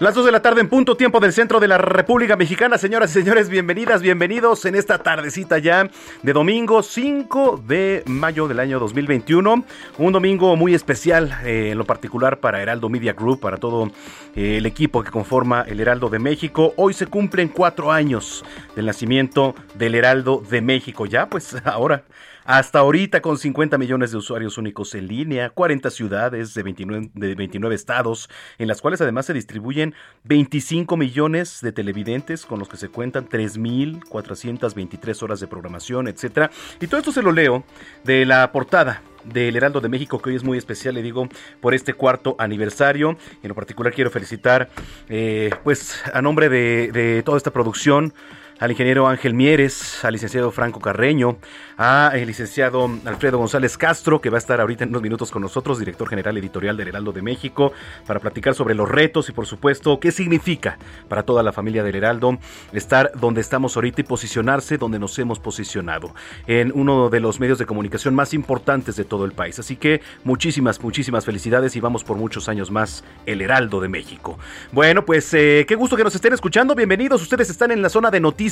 Las 2 de la tarde en punto, tiempo del centro de la República Mexicana. Señoras y señores, bienvenidas, bienvenidos en esta tardecita ya de domingo 5 de mayo del año 2021. Un domingo muy especial, eh, en lo particular para Heraldo Media Group, para todo eh, el equipo que conforma el Heraldo de México. Hoy se cumplen cuatro años del nacimiento del Heraldo de México. Ya, pues ahora hasta ahorita con 50 millones de usuarios únicos en línea, 40 ciudades de 29, de 29 estados, en las cuales además se distribuyen 25 millones de televidentes con los que se cuentan 3.423 horas de programación, etcétera. Y todo esto se lo leo de la portada del Heraldo de México, que hoy es muy especial, le digo, por este cuarto aniversario. En lo particular quiero felicitar, eh, pues, a nombre de toda esta producción, al ingeniero Ángel Mieres, al licenciado Franco Carreño, al licenciado Alfredo González Castro, que va a estar ahorita en unos minutos con nosotros, director general editorial del Heraldo de México, para platicar sobre los retos y por supuesto qué significa para toda la familia del Heraldo estar donde estamos ahorita y posicionarse donde nos hemos posicionado, en uno de los medios de comunicación más importantes de todo el país. Así que muchísimas, muchísimas felicidades y vamos por muchos años más el Heraldo de México. Bueno, pues eh, qué gusto que nos estén escuchando, bienvenidos, ustedes están en la zona de noticias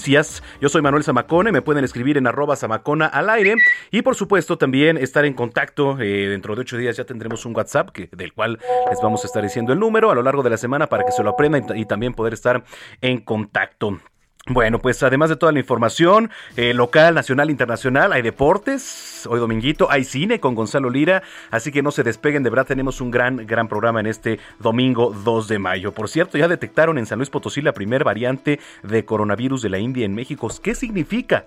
yo soy Manuel Zamacone, me pueden escribir en arroba zamacona al aire y por supuesto también estar en contacto. Eh, dentro de ocho días ya tendremos un WhatsApp que, del cual les vamos a estar diciendo el número a lo largo de la semana para que se lo aprendan y también poder estar en contacto. Bueno, pues además de toda la información eh, local, nacional, internacional, hay deportes, hoy dominguito, hay cine con Gonzalo Lira, así que no se despeguen, de verdad tenemos un gran, gran programa en este domingo 2 de mayo. Por cierto, ya detectaron en San Luis Potosí la primera variante de coronavirus de la India en México. ¿Qué significa?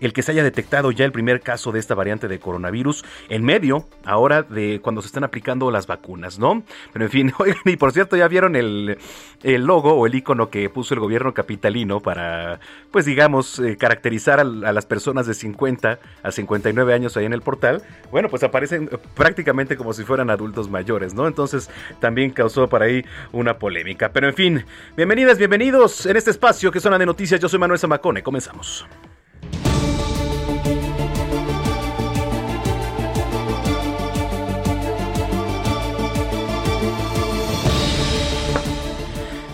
El que se haya detectado ya el primer caso de esta variante de coronavirus en medio ahora de cuando se están aplicando las vacunas, ¿no? Pero en fin, y por cierto, ya vieron el, logo o el icono que puso el gobierno capitalino para, pues digamos, eh, caracterizar a, las personas de 50 a 59 años ahí en el portal. Bueno, pues aparecen prácticamente como si fueran adultos mayores, ¿no? Entonces también causó para ahí una polémica. Pero en fin, bienvenidas, bienvenidos en este espacio que zona de noticias. Yo soy Manuel Zamacone, comenzamos.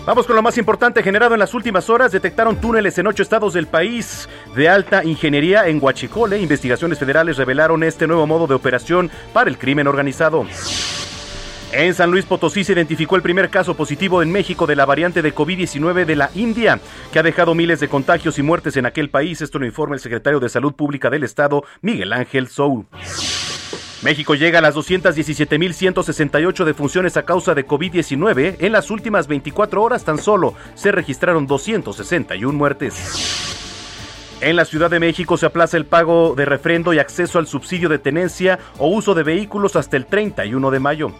Vamos con lo más importante generado en las últimas horas. Detectaron túneles en ocho estados del país de alta ingeniería en Huachicole. Investigaciones federales revelaron este nuevo modo de operación para el crimen organizado. En San Luis Potosí se identificó el primer caso positivo en México de la variante de COVID-19 de la India, que ha dejado miles de contagios y muertes en aquel país. Esto lo informa el secretario de Salud Pública del Estado, Miguel Ángel Sou. México llega a las 217.168 defunciones a causa de COVID-19. En las últimas 24 horas tan solo se registraron 261 muertes. En la Ciudad de México se aplaza el pago de refrendo y acceso al subsidio de tenencia o uso de vehículos hasta el 31 de mayo.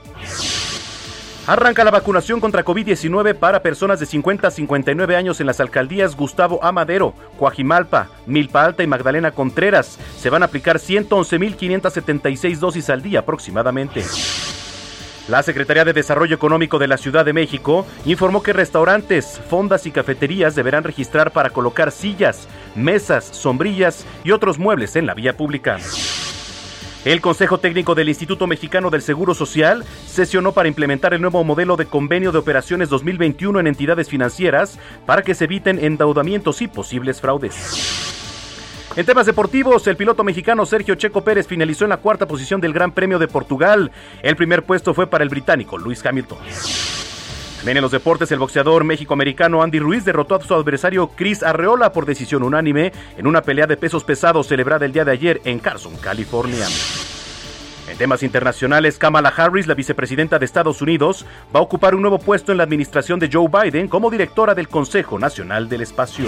Arranca la vacunación contra COVID-19 para personas de 50 a 59 años en las alcaldías Gustavo Amadero, Coajimalpa, Milpa Alta y Magdalena Contreras. Se van a aplicar 111.576 dosis al día aproximadamente. La Secretaría de Desarrollo Económico de la Ciudad de México informó que restaurantes, fondas y cafeterías deberán registrar para colocar sillas, mesas, sombrillas y otros muebles en la vía pública. El Consejo Técnico del Instituto Mexicano del Seguro Social sesionó para implementar el nuevo modelo de convenio de operaciones 2021 en entidades financieras para que se eviten endeudamientos y posibles fraudes. En temas deportivos, el piloto mexicano Sergio Checo Pérez finalizó en la cuarta posición del Gran Premio de Portugal. El primer puesto fue para el británico Luis Hamilton. También en los deportes, el boxeador méxico-americano Andy Ruiz derrotó a su adversario Chris Arreola por decisión unánime en una pelea de pesos pesados celebrada el día de ayer en Carson, California. En temas internacionales, Kamala Harris, la vicepresidenta de Estados Unidos, va a ocupar un nuevo puesto en la administración de Joe Biden como directora del Consejo Nacional del Espacio.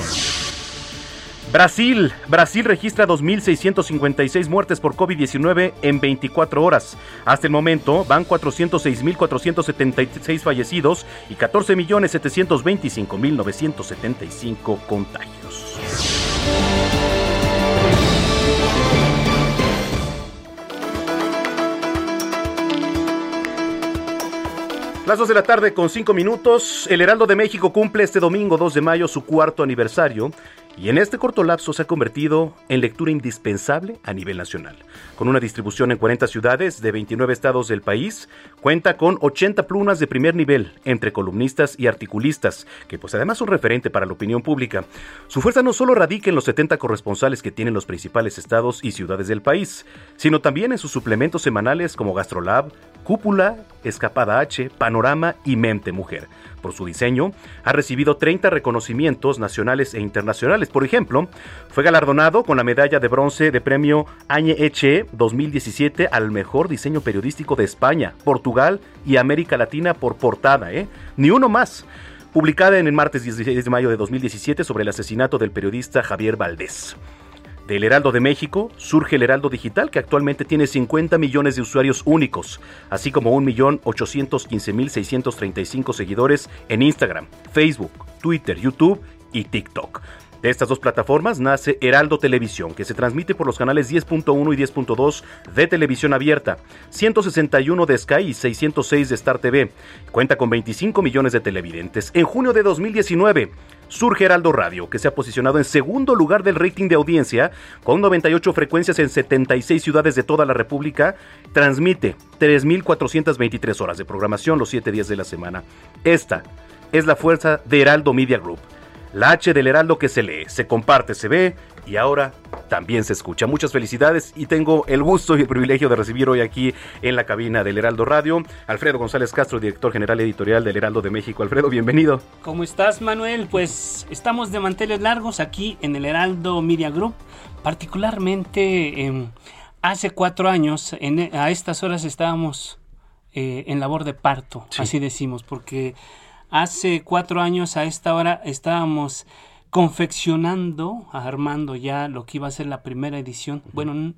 Brasil. Brasil registra 2.656 muertes por COVID-19 en 24 horas. Hasta el momento van 406.476 fallecidos y 14.725.975 contagios. Las 2 de la tarde con 5 minutos, el Heraldo de México cumple este domingo 2 de mayo su cuarto aniversario y en este corto lapso se ha convertido en lectura indispensable a nivel nacional. Con una distribución en 40 ciudades de 29 estados del país, cuenta con 80 plumas de primer nivel entre columnistas y articulistas, que pues además son referente para la opinión pública. Su fuerza no solo radica en los 70 corresponsales que tienen los principales estados y ciudades del país, sino también en sus suplementos semanales como Gastrolab, Cúpula, Escapada H, Panorama y Mente Mujer por su diseño, ha recibido 30 reconocimientos nacionales e internacionales. Por ejemplo, fue galardonado con la medalla de bronce de premio Añe Eche 2017 al mejor diseño periodístico de España, Portugal y América Latina por portada, ¿eh? Ni uno más. Publicada en el martes 16 de mayo de 2017 sobre el asesinato del periodista Javier Valdés. Del Heraldo de México surge el Heraldo Digital, que actualmente tiene 50 millones de usuarios únicos, así como 1.815.635 seguidores en Instagram, Facebook, Twitter, YouTube y TikTok. De estas dos plataformas nace Heraldo Televisión, que se transmite por los canales 10.1 y 10.2 de televisión abierta, 161 de Sky y 606 de Star TV. Cuenta con 25 millones de televidentes. En junio de 2019 surge Heraldo Radio, que se ha posicionado en segundo lugar del rating de audiencia, con 98 frecuencias en 76 ciudades de toda la República. Transmite 3.423 horas de programación los 7 días de la semana. Esta es la fuerza de Heraldo Media Group la H del Heraldo que se lee, se comparte, se ve y ahora también se escucha. Muchas felicidades y tengo el gusto y el privilegio de recibir hoy aquí en la cabina del Heraldo Radio Alfredo González Castro, director general editorial del Heraldo de México. Alfredo, bienvenido. ¿Cómo estás, Manuel? Pues estamos de manteles largos aquí en el Heraldo Media Group, particularmente em, hace cuatro años, a estas horas estábamos eh, en labor de parto, así decimos, porque Hace cuatro años a esta hora estábamos confeccionando, armando ya lo que iba a ser la primera edición. Bueno,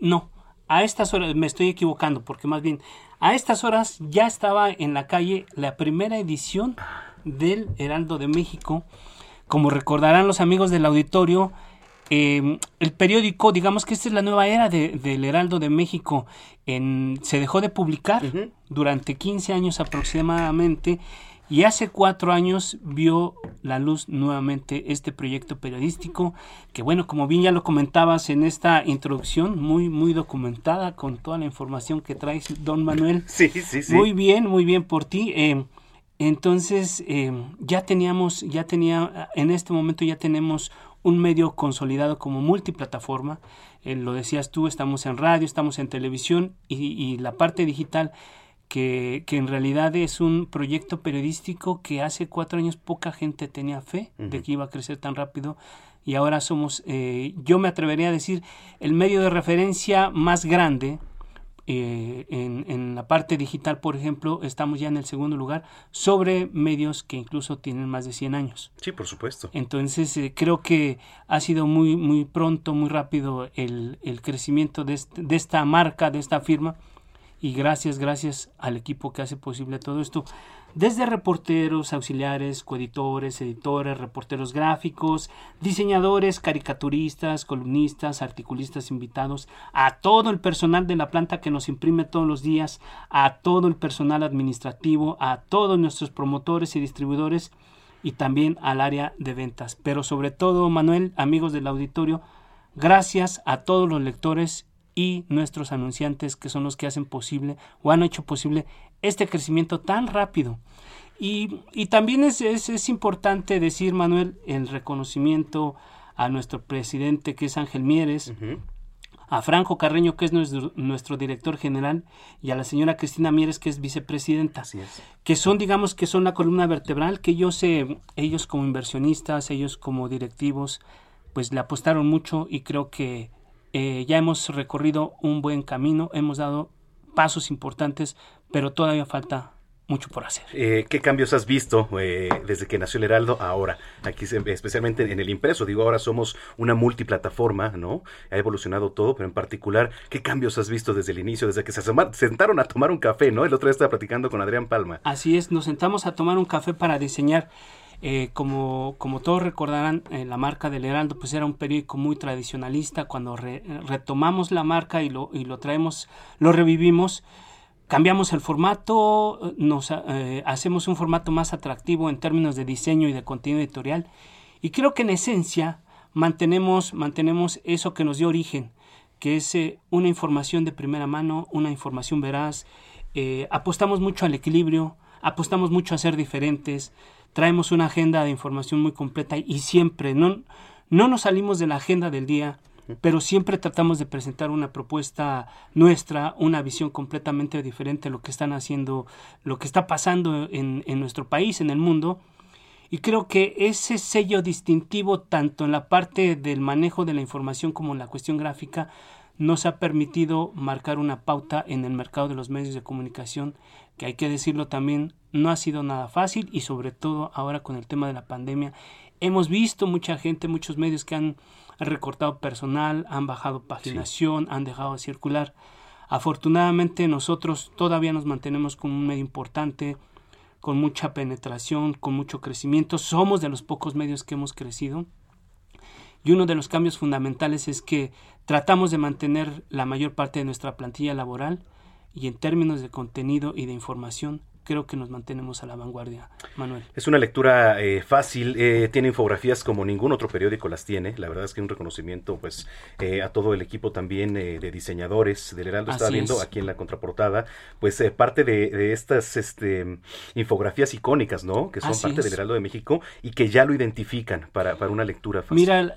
no, a estas horas me estoy equivocando porque más bien a estas horas ya estaba en la calle la primera edición del Heraldo de México. Como recordarán los amigos del auditorio, em, el periódico, digamos que esta es la nueva era del Heraldo de México, en, se dejó de publicar durante 15 años aproximadamente y hace cuatro años vio la luz nuevamente este proyecto periodístico, que bueno, como bien ya lo comentabas en esta introducción, muy, muy documentada con toda la información que traes, don Manuel. Sí, sí, sí. Muy bien, muy bien por ti. Eh, entonces, eh, ya teníamos, ya tenía, en este momento ya tenemos un medio consolidado como multiplataforma. Eh, lo decías tú, estamos en radio, estamos en televisión y, y la parte digital que, en realidad es un proyecto periodístico que hace cuatro años poca gente tenía fe de que iba a crecer tan rápido y ahora somos, eh, yo me atrevería a decir, el medio de referencia más grande. Eh, en, la parte digital, por ejemplo, estamos ya en el segundo lugar sobre medios que incluso tienen más de 100 años. Sí, por supuesto. Entonces, eh, creo que ha sido muy, muy pronto, muy rápido el, el crecimiento de, de esta marca, de esta firma y gracias, gracias al equipo que hace posible todo esto. Desde reporteros, auxiliares, coeditores, editores, reporteros gráficos, diseñadores, caricaturistas, columnistas, articulistas invitados, a todo el personal de la planta que nos imprime todos los días, a todo el personal administrativo, a todos nuestros promotores y distribuidores y también al área de ventas. Pero sobre todo, Manuel, amigos del auditorio, gracias a todos los lectores y nuestros anunciantes que son los que hacen posible o han hecho posible este crecimiento tan rápido. Y, y también es, es, importante decir, Manuel, el reconocimiento a nuestro presidente que es Ángel Mieres, a Franco Carreño, que es nuestro, director general, y a la señora Cristina Mieres, que es vicepresidenta, que son, digamos, que son la columna vertebral, que ellos, eh, ellos como inversionistas, ellos como directivos, pues le apostaron mucho y creo que eh, ya hemos recorrido un buen camino, hemos dado pasos importantes, pero todavía falta mucho por hacer. Eh, ¿Qué cambios has visto eh, desde que nació el Heraldo ahora? Aquí especialmente en el impreso, digo, ahora somos una multiplataforma, ¿no? Ha evolucionado todo, pero en particular, ¿qué cambios has visto desde el inicio, desde que se sentaron a tomar un café, ¿no? El otro día estaba platicando con Adrián Palma. Así es, nos sentamos a tomar un café para diseñar. Eh, como, como todos recordarán, la marca del Heraldo pues era un periódico muy tradicionalista. Cuando retomamos la marca y lo, y lo traemos, lo revivimos, cambiamos el formato, nos eh, hacemos un formato más atractivo en términos de diseño y de contenido editorial y creo que en esencia mantenemos, mantenemos eso que nos dio origen, que es eh, una información de primera mano, una información veraz, eh, apostamos mucho al equilibrio, apostamos mucho a ser diferentes, traemos una agenda de información muy completa y siempre no, no nos salimos de la agenda del día, pero siempre tratamos de presentar una propuesta nuestra, una visión completamente diferente de lo que están haciendo, lo que está pasando en, en nuestro país, en el mundo. Y creo que ese sello distintivo, tanto en la parte del manejo de la información como en la cuestión gráfica, nos ha permitido marcar una pauta en el mercado de los medios de comunicación, que hay que decirlo también, no ha sido nada fácil y sobre todo ahora con el tema de la pandemia. Hemos visto mucha gente, muchos medios que han recortado personal, han bajado paginación, han dejado de circular. Afortunadamente nosotros todavía nos mantenemos como un medio importante, con mucha penetración, con mucho crecimiento. Somos de los pocos medios que hemos crecido. Y uno de los cambios fundamentales es que tratamos de mantener la mayor parte de nuestra plantilla laboral y en términos de contenido y de información creo que nos mantenemos a la vanguardia, Manuel. Es una lectura eh, fácil, eh, tiene infografías como ningún otro periódico las tiene, la verdad es que un reconocimiento pues eh, a todo el equipo también de diseñadores del Heraldo, estaba viendo aquí en la contraportada, pues parte de, estas este, infografías icónicas, ¿no? Que son parte del Heraldo de México y que ya lo identifican para, para una lectura fácil. Mira,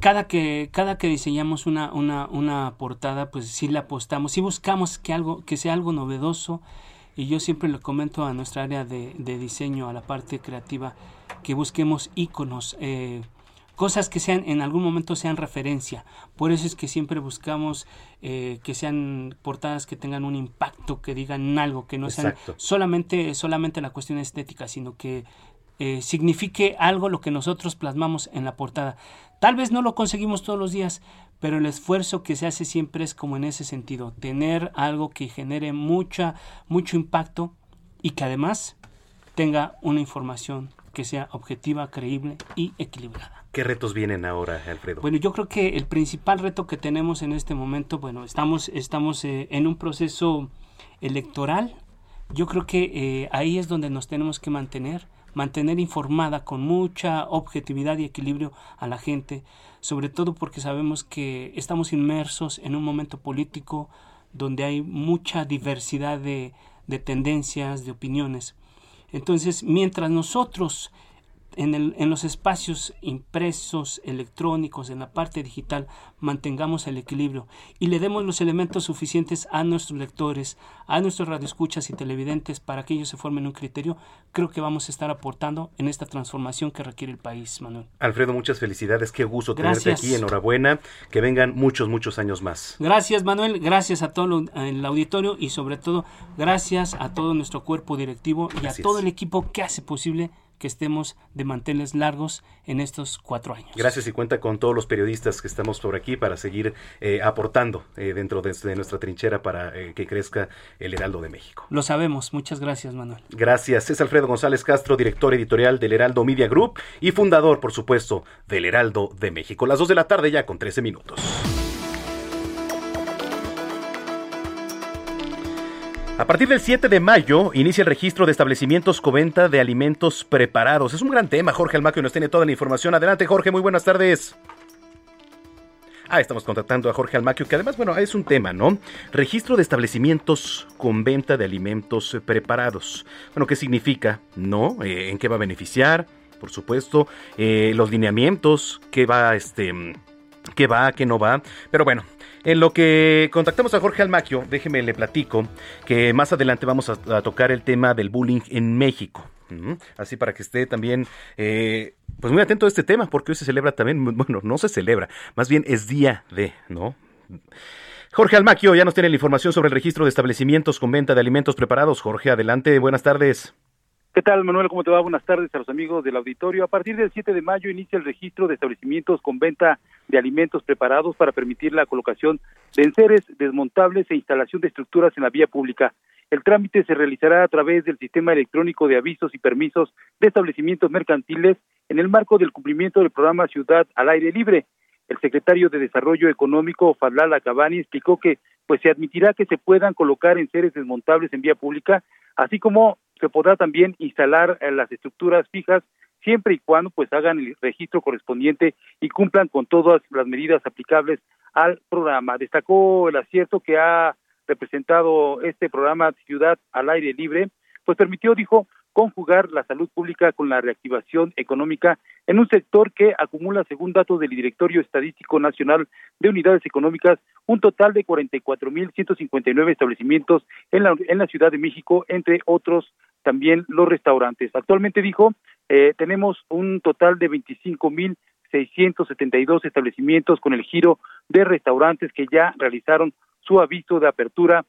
cada que, cada que diseñamos una, una, una portada, pues sí la apostamos, sí buscamos que, algo, que sea algo novedoso, y yo siempre le comento a nuestra área de, diseño, a la parte creativa, que busquemos iconos, eh, cosas que sean en algún momento sean referencia. Por eso es que siempre buscamos eh, que sean portadas que tengan un impacto, que digan algo, que no sean solamente, solamente la cuestión estética, sino que eh, signifique algo lo que nosotros plasmamos en la portada. Tal vez no lo conseguimos todos los días, pero el esfuerzo que se hace siempre es como en ese sentido, tener algo que genere mucha, mucho impacto y que además tenga una información que sea objetiva, creíble y equilibrada. ¿Qué retos vienen ahora, Alfredo? Bueno, yo creo que el principal reto que tenemos en este momento, bueno, estamos, estamos eh, en un proceso electoral. Yo creo que eh, ahí es donde nos tenemos que mantener, mantener informada con mucha objetividad y equilibrio a la gente, sobre todo porque sabemos que estamos inmersos en un momento político donde hay mucha diversidad de, de tendencias, de opiniones. Entonces, mientras nosotros en, el, en, los espacios impresos, electrónicos, en la parte digital, mantengamos el equilibrio y le demos los elementos suficientes a nuestros lectores, a nuestros radioescuchas y televidentes para que ellos se formen un criterio, creo que vamos a estar aportando en esta transformación que requiere el país, Manuel. Alfredo, muchas felicidades, qué gusto tenerte aquí, enhorabuena, que vengan muchos, muchos años más. Gracias, Manuel, gracias a todo el auditorio y sobre todo gracias a todo nuestro cuerpo directivo y a todo el equipo que hace posible que estemos de manteles largos en estos cuatro años. Gracias y cuenta con todos los periodistas que estamos por aquí para seguir eh, aportando eh, dentro de, nuestra trinchera para eh, que crezca el Heraldo de México. Lo sabemos. Muchas gracias, Manuel. Gracias. Es Alfredo González Castro, director editorial del Heraldo Media Group y fundador, por supuesto, del Heraldo de México. Las dos de la tarde ya con 13 minutos. A partir del 7 de mayo inicia el registro de establecimientos coventa de alimentos preparados. Es un gran tema. Jorge Almaquio nos tiene toda la información. Adelante, Jorge. Muy buenas tardes. Ah, estamos contactando a Jorge Almaquio, que además, bueno, es un tema, ¿no? Registro de establecimientos con venta de alimentos preparados. Bueno, ¿qué significa? ¿No? Eh, ¿En qué va a beneficiar? Por supuesto. Eh, los lineamientos, ¿qué va este, qué va, qué no va. Pero bueno, en lo que contactamos a Jorge Almaquio, déjeme le platico que más adelante vamos a, tocar el tema del bullying en México. Así para que esté también, eh, pues muy atento a este tema, porque hoy se celebra también, bueno, no se celebra, más bien es día de, ¿no? Jorge Almaquio ya nos tiene la información sobre el registro de establecimientos con venta de alimentos preparados. Jorge, adelante, buenas tardes. ¿Qué tal, Manuel? ¿Cómo te va? Buenas tardes a los amigos del auditorio. A partir del 7 de mayo inicia el registro de establecimientos con venta de alimentos preparados para permitir la colocación de enseres desmontables e instalación de estructuras en la vía pública. El trámite se realizará a través del sistema electrónico de avisos y permisos de establecimientos mercantiles en el marco del cumplimiento del programa Ciudad al Aire Libre. El secretario de Desarrollo Económico, Fadlala Cabani, explicó que pues se admitirá que se puedan colocar enseres desmontables en vía pública, así como se podrá también instalar eh, las estructuras fijas siempre y cuando pues hagan el registro correspondiente y cumplan con todas las medidas aplicables al programa. Destacó el acierto que ha representado este programa Ciudad al Aire Libre, pues permitió, dijo, conjugar la salud pública con la reactivación económica en un sector que acumula, según datos del Directorio Estadístico Nacional de Unidades Económicas, un total de 44.159 establecimientos en la, en la Ciudad de México, entre otros también los restaurantes. Actualmente, dijo, eh, tenemos un total de 25.672 establecimientos con el giro de restaurantes que ya realizaron su aviso de apertura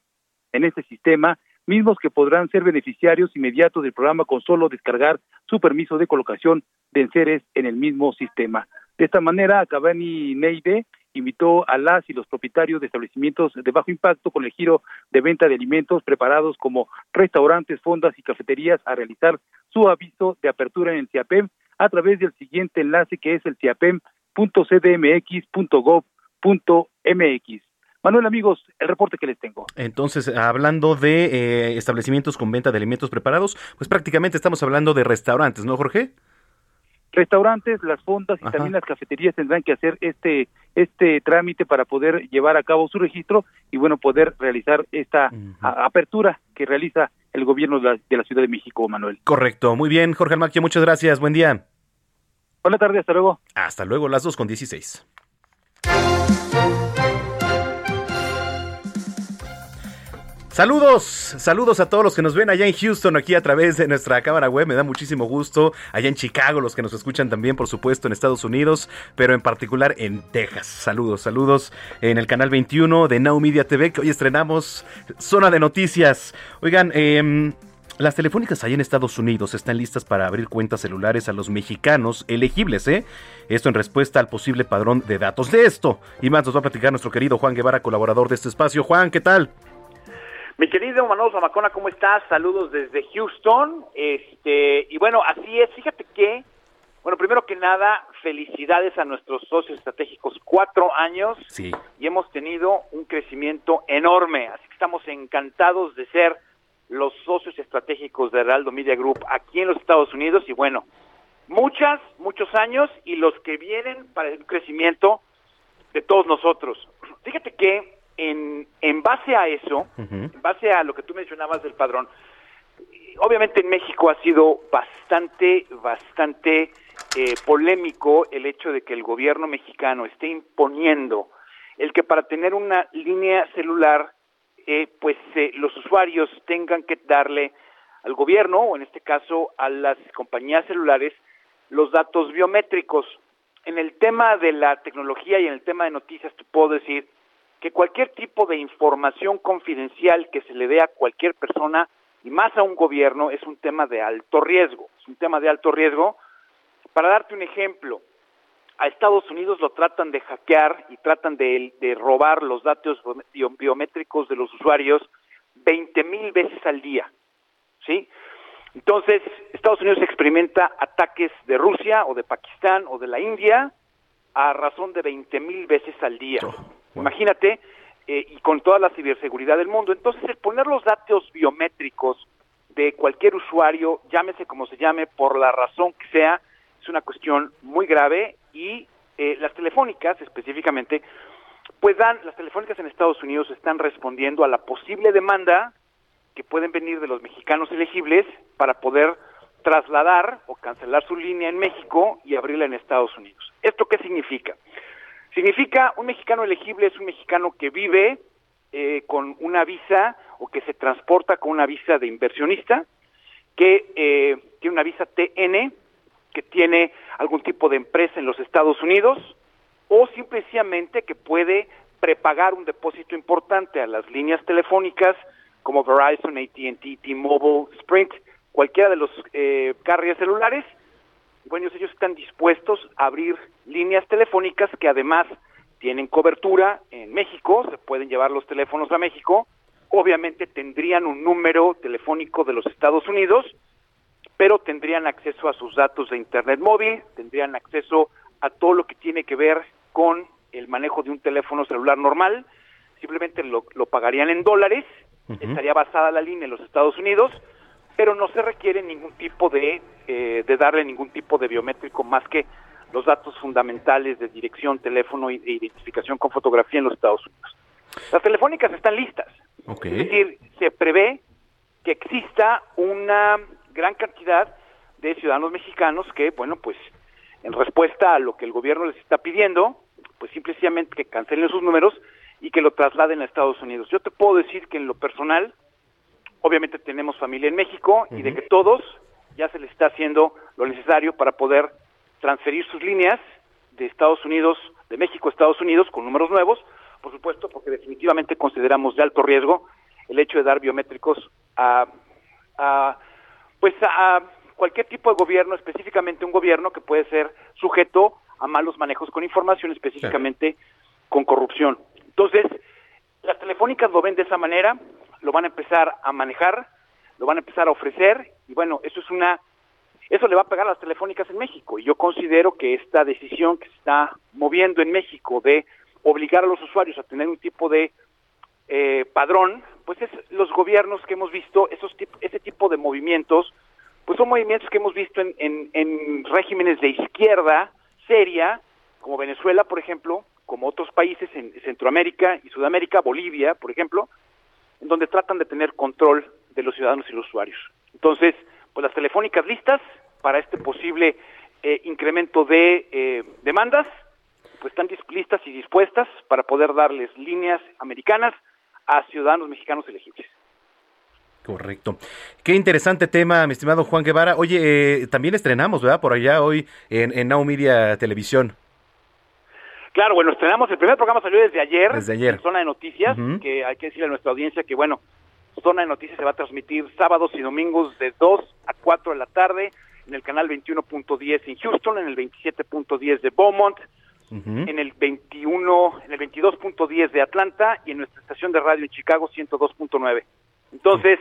en este sistema mismos que podrán ser beneficiarios inmediatos del programa con solo descargar su permiso de colocación de enseres en el mismo sistema. De esta manera, Cabani Neide invitó a las y los propietarios de establecimientos de bajo impacto con el giro de venta de alimentos preparados como restaurantes, fondas y cafeterías a realizar su aviso de apertura en el CIAPEM a través del siguiente enlace que es el ciapem.cdmx.gov.mx. Manuel, amigos, el reporte que les tengo. Entonces, hablando de eh, establecimientos con venta de alimentos preparados, pues prácticamente estamos hablando de restaurantes, ¿no, Jorge? Restaurantes, las fondas y también las cafeterías tendrán que hacer este este trámite para poder llevar a cabo su registro y bueno poder realizar esta apertura que realiza el gobierno de la, Ciudad de México, Manuel. Correcto, muy bien, Jorge Almaquia, muchas gracias, buen día. Buenas tardes, hasta luego. Hasta luego, las dos con dieciséis. Saludos, saludos a todos los que nos ven allá en Houston, aquí a través de nuestra cámara web. Me da muchísimo gusto. Allá en Chicago, los que nos escuchan también, por supuesto, en Estados Unidos, pero en particular en Texas. Saludos, saludos en el canal 21 de Now Media TV, que hoy estrenamos Zona de Noticias. Oigan, eh, las telefónicas allá en Estados Unidos están listas para abrir cuentas celulares a los mexicanos elegibles, ¿eh? Esto en respuesta al posible padrón de datos de esto. Y más nos va a platicar nuestro querido Juan Guevara, colaborador de este espacio. Juan, ¿qué tal? Mi querido Manuel Zamacona, ¿cómo estás? Saludos desde Houston. Este, y bueno, así es. Fíjate que, bueno, primero que nada, felicidades a nuestros socios estratégicos. Cuatro años sí. y hemos tenido un crecimiento enorme. Así que estamos encantados de ser los socios estratégicos de Heraldo Media Group aquí en los Estados Unidos. Y bueno, muchas, muchos años y los que vienen para el crecimiento de todos nosotros. Fíjate que en, en base a eso, en base a lo que tú mencionabas del padrón, obviamente en México ha sido bastante, bastante eh, polémico el hecho de que el gobierno mexicano esté imponiendo el que para tener una línea celular, eh, pues eh, los usuarios tengan que darle al gobierno, o en este caso a las compañías celulares, los datos biométricos. En el tema de la tecnología y en el tema de noticias, te puedo decir que cualquier tipo de información confidencial que se le dé a cualquier persona y más a un gobierno es un tema de alto riesgo, es un tema de alto riesgo. Para darte un ejemplo, a Estados Unidos lo tratan de hackear y tratan de, robar los datos biométricos de los usuarios 20 mil veces al día, ¿sí? Entonces, Estados Unidos experimenta ataques de Rusia o de Pakistán o de la India a razón de 20 mil veces al día. Imagínate, eh, y con toda la ciberseguridad del mundo. Entonces, el poner los datos biométricos de cualquier usuario, llámese como se llame, por la razón que sea, es una cuestión muy grave y eh, las telefónicas específicamente, pues dan, las telefónicas en Estados Unidos están respondiendo a la posible demanda que pueden venir de los mexicanos elegibles para poder trasladar o cancelar su línea en México y abrirla en Estados Unidos. ¿Esto qué significa? Significa un mexicano elegible es un mexicano que vive eh, con una visa o que se transporta con una visa de inversionista, que eh, tiene una visa TN, que tiene algún tipo de empresa en los Estados Unidos, o simplemente que puede prepagar un depósito importante a las líneas telefónicas como Verizon, AT&T, T-Mobile, Sprint, cualquiera de los eh, carriers celulares. Bueno, ellos están dispuestos a abrir líneas telefónicas que además tienen cobertura en México, se pueden llevar los teléfonos a México, obviamente tendrían un número telefónico de los Estados Unidos, pero tendrían acceso a sus datos de Internet móvil, tendrían acceso a todo lo que tiene que ver con el manejo de un teléfono celular normal, simplemente lo, pagarían en dólares, estaría basada la línea en los Estados Unidos, pero no se requiere ningún tipo de, eh, de darle ningún tipo de biométrico más que los datos fundamentales de dirección, teléfono e identificación con fotografía en los Estados Unidos. Las telefónicas están listas. Es decir, se prevé que exista una gran cantidad de ciudadanos mexicanos que, bueno, pues en respuesta a lo que el gobierno les está pidiendo, pues simplemente que cancelen sus números y que lo trasladen a Estados Unidos. Yo te puedo decir que en lo personal, obviamente tenemos familia en México y de que todos ya se les está haciendo lo necesario para poder transferir sus líneas de Estados Unidos, de México a Estados Unidos con números nuevos, por supuesto, porque definitivamente consideramos de alto riesgo el hecho de dar biométricos a, pues a cualquier tipo de gobierno, específicamente un gobierno que puede ser sujeto a malos manejos con información, específicamente con corrupción. Entonces, las telefónicas lo ven de esa manera, lo van a empezar a manejar, lo van a empezar a ofrecer, y bueno, eso es una eso le va a pegar a las telefónicas en México y yo considero que esta decisión que se está moviendo en México de obligar a los usuarios a tener un tipo de eh, padrón, pues es los gobiernos que hemos visto, esos ese tipo de movimientos, pues son movimientos que hemos visto en, en regímenes de izquierda seria, como Venezuela, por ejemplo, como otros países en Centroamérica y Sudamérica, Bolivia, por ejemplo, en donde tratan de tener control de los ciudadanos y los usuarios. Entonces, pues las telefónicas listas para este posible eh, incremento de eh, demandas, pues están listas y dispuestas para poder darles líneas americanas a ciudadanos mexicanos elegibles. Correcto. Qué interesante tema, mi estimado Juan Guevara. Oye, eh, también estrenamos, ¿verdad? Por allá hoy en, en Now Media Televisión. Claro, bueno, estrenamos, el primer programa salió desde ayer, desde ayer. en Zona de Noticias, que hay que decirle a nuestra audiencia que, bueno, Zona de Noticias se va a transmitir sábados y domingos de 2 a 4 de la tarde en el canal 21.10 en Houston, en el 27.10 de Beaumont, en el 21, en el 22.10 de Atlanta y en nuestra estación de radio en Chicago 102.9. Entonces,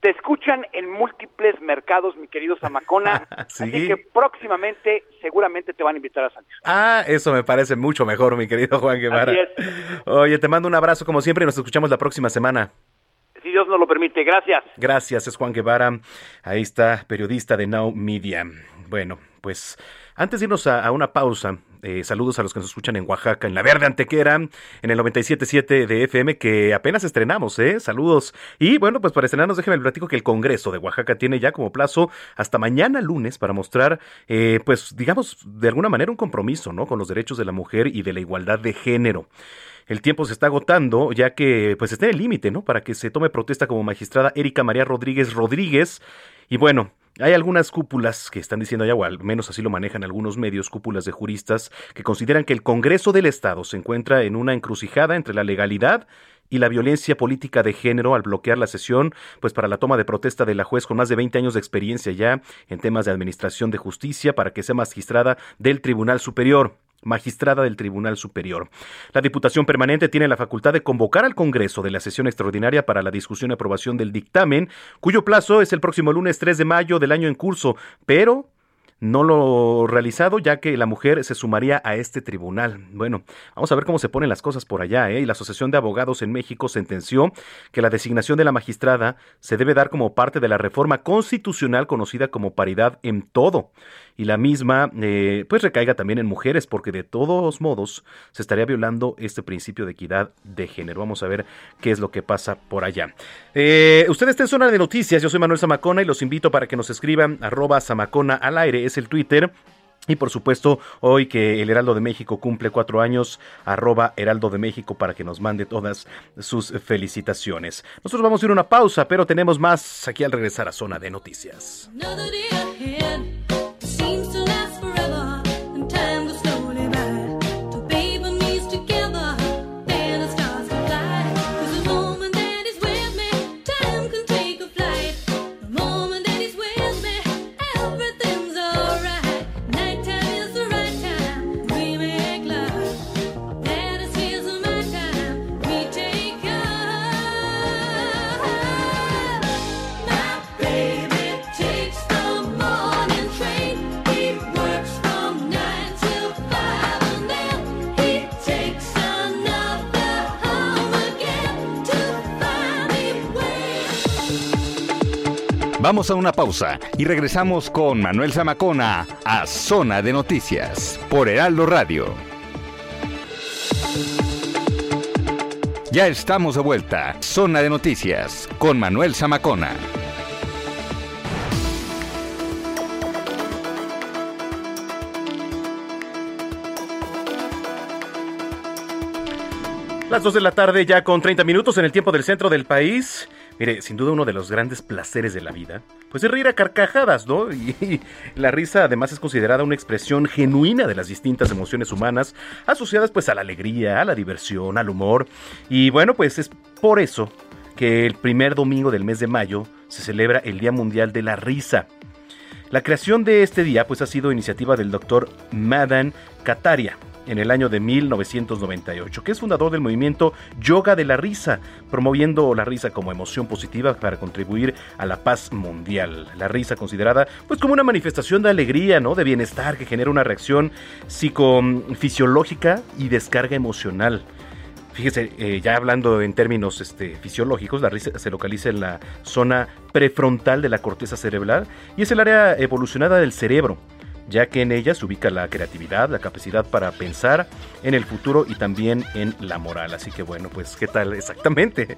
te escuchan en múltiples mercados, mi querido Zamacona. Así que próximamente seguramente te van a invitar a Santos. Ah, eso me parece mucho mejor, mi querido Juan Guevara. Oye, te mando un abrazo como siempre y nos escuchamos la próxima semana si Dios nos lo permite. Gracias. Gracias, es Juan Guevara. Ahí está, periodista de Now Media. Bueno, pues antes de irnos a, una pausa, eh, saludos a los que nos escuchan en Oaxaca, en la Verde Antequera, en el 97.7 de FM, que apenas estrenamos, ¿eh? Saludos. Y bueno, pues para estrenarnos, déjenme platico que el Congreso de Oaxaca tiene ya como plazo hasta mañana lunes para mostrar, eh, pues digamos, de alguna manera un compromiso, ¿no? Con los derechos de la mujer y de la igualdad de género el tiempo se está agotando, ya que pues está en el límite, ¿no? Para que se tome protesta como magistrada Erika María Rodríguez Rodríguez. Y bueno, hay algunas cúpulas que están diciendo ya, o al menos así lo manejan algunos medios, cúpulas de juristas, que consideran que el Congreso del Estado se encuentra en una encrucijada entre la legalidad y la violencia política de género al bloquear la sesión, pues para la toma de protesta de la juez con más de 20 años de experiencia ya en temas de administración de justicia para que sea magistrada del Tribunal Superior magistrada del Tribunal Superior. La Diputación Permanente tiene la facultad de convocar al Congreso de la sesión extraordinaria para la discusión y aprobación del dictamen, cuyo plazo es el próximo lunes 3 de mayo del año en curso, pero no lo realizado, ya que la mujer se sumaría a este tribunal. Bueno, vamos a ver cómo se ponen las cosas por allá. ¿eh? Y la Asociación de Abogados en México sentenció que la designación de la magistrada se debe dar como parte de la reforma constitucional conocida como paridad en todo. Y la misma, eh, pues recaiga también en mujeres, porque de todos modos se estaría violando este principio de equidad de género. Vamos a ver qué es lo que pasa por allá. Eh, usted está en zona de noticias. Yo soy Manuel Zamacona y los invito para que nos escriban arroba Zamacona al aire es el Twitter Y por supuesto, hoy que el Heraldo de México cumple cuatro años, arroba Heraldo de México para que nos mande todas sus felicitaciones. Nosotros vamos a ir a una pausa, pero tenemos más aquí al regresar a Zona de Noticias. Vamos a una pausa y regresamos con Manuel Zamacona a Zona de Noticias por Heraldo Radio. Ya estamos de vuelta. Zona de Noticias con Manuel Zamacona. Las 2 de la tarde ya con 30 minutos en el tiempo del centro del país. Mire, sin duda uno de los grandes placeres de la vida, pues es reír a carcajadas, ¿no? Y, la risa además es considerada una expresión genuina de las distintas emociones humanas, asociadas pues a la alegría, a la diversión, al humor. Y bueno, pues es por eso que el primer domingo del mes de mayo se celebra el Día Mundial de la Risa. La creación de este día pues ha sido iniciativa del doctor Madan Kataria, en el año de 1998, que es fundador del movimiento Yoga de la Risa, promoviendo la risa como emoción positiva para contribuir a la paz mundial. La risa considerada pues como una manifestación de alegría, ¿no? De bienestar que genera una reacción psicofisiológica y descarga emocional. Fíjese, eh, ya hablando en términos este, fisiológicos, la risa se localiza en la zona prefrontal de la corteza cerebral y es el área evolucionada del cerebro ya que en ella se ubica la creatividad, la capacidad para pensar en el futuro y también en la moral. Así que bueno, pues qué tal exactamente.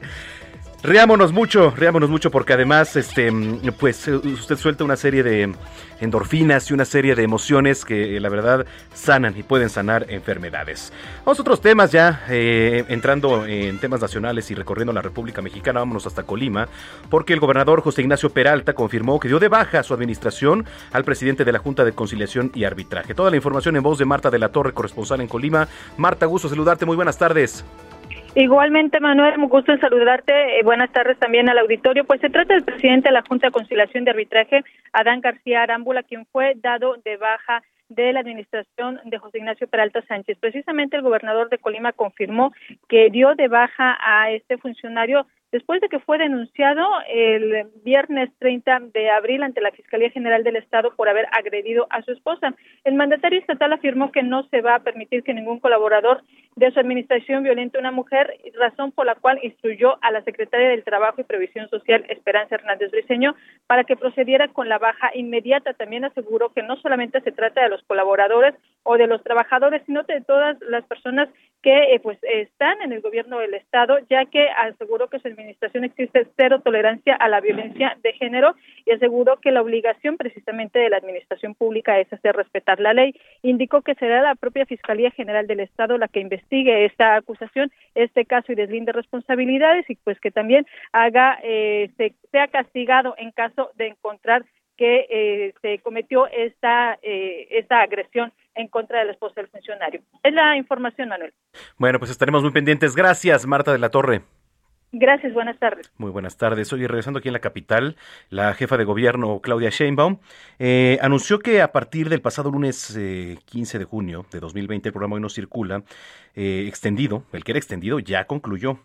Riámonos mucho, riámonos mucho porque además, este, pues usted suelta una serie de endorfinas y una serie de emociones que la verdad sanan y pueden sanar enfermedades. Vamos a otros temas ya, eh, entrando en temas nacionales y recorriendo la República Mexicana, vámonos hasta Colima, porque el gobernador José Ignacio Peralta confirmó que dio de baja su administración al presidente de la Junta de Conciliación y Arbitraje. Toda la información en voz de Marta de la Torre, corresponsal en Colima. Marta, gusto saludarte, muy buenas tardes. Igualmente, Manuel, un gusto en saludarte. Eh, buenas tardes también al auditorio. Pues se trata del presidente de la Junta de Conciliación de Arbitraje, Adán García Arámbula, quien fue dado de baja de la administración de José Ignacio Peralta Sánchez. Precisamente el gobernador de Colima confirmó que dio de baja a este funcionario después de que fue denunciado el viernes 30 de abril ante la Fiscalía General del Estado por haber agredido a su esposa. El mandatario estatal afirmó que no se va a permitir que ningún colaborador de su administración violente a una mujer, razón por la cual instruyó a la secretaria del Trabajo y Previsión Social, Esperanza Hernández Briceño, para que procediera con la baja inmediata. También aseguró que no solamente se trata de los colaboradores o de los trabajadores, sino de todas las personas que eh, pues están en el gobierno del estado, ya que aseguró que su administración existe cero tolerancia a la violencia de género y aseguró que la obligación precisamente de la administración pública es hacer respetar la ley. Indicó que será la propia Fiscalía General del Estado la que investigue esta acusación, este caso y deslinde responsabilidades y pues que también haga eh, sea castigado en caso de encontrar que eh, se cometió esta eh, esta agresión en contra de la esposa del funcionario. Es la información, Manuel. Bueno, pues estaremos muy pendientes. Gracias, Marta de la Torre. Gracias, buenas tardes. Muy buenas tardes. Hoy regresando aquí en la capital, la jefa de gobierno Claudia Sheinbaum eh, anunció que a partir del pasado lunes 15 eh, de junio de 2020 el programa Hoy no circula eh, extendido, el que era extendido ya concluyó.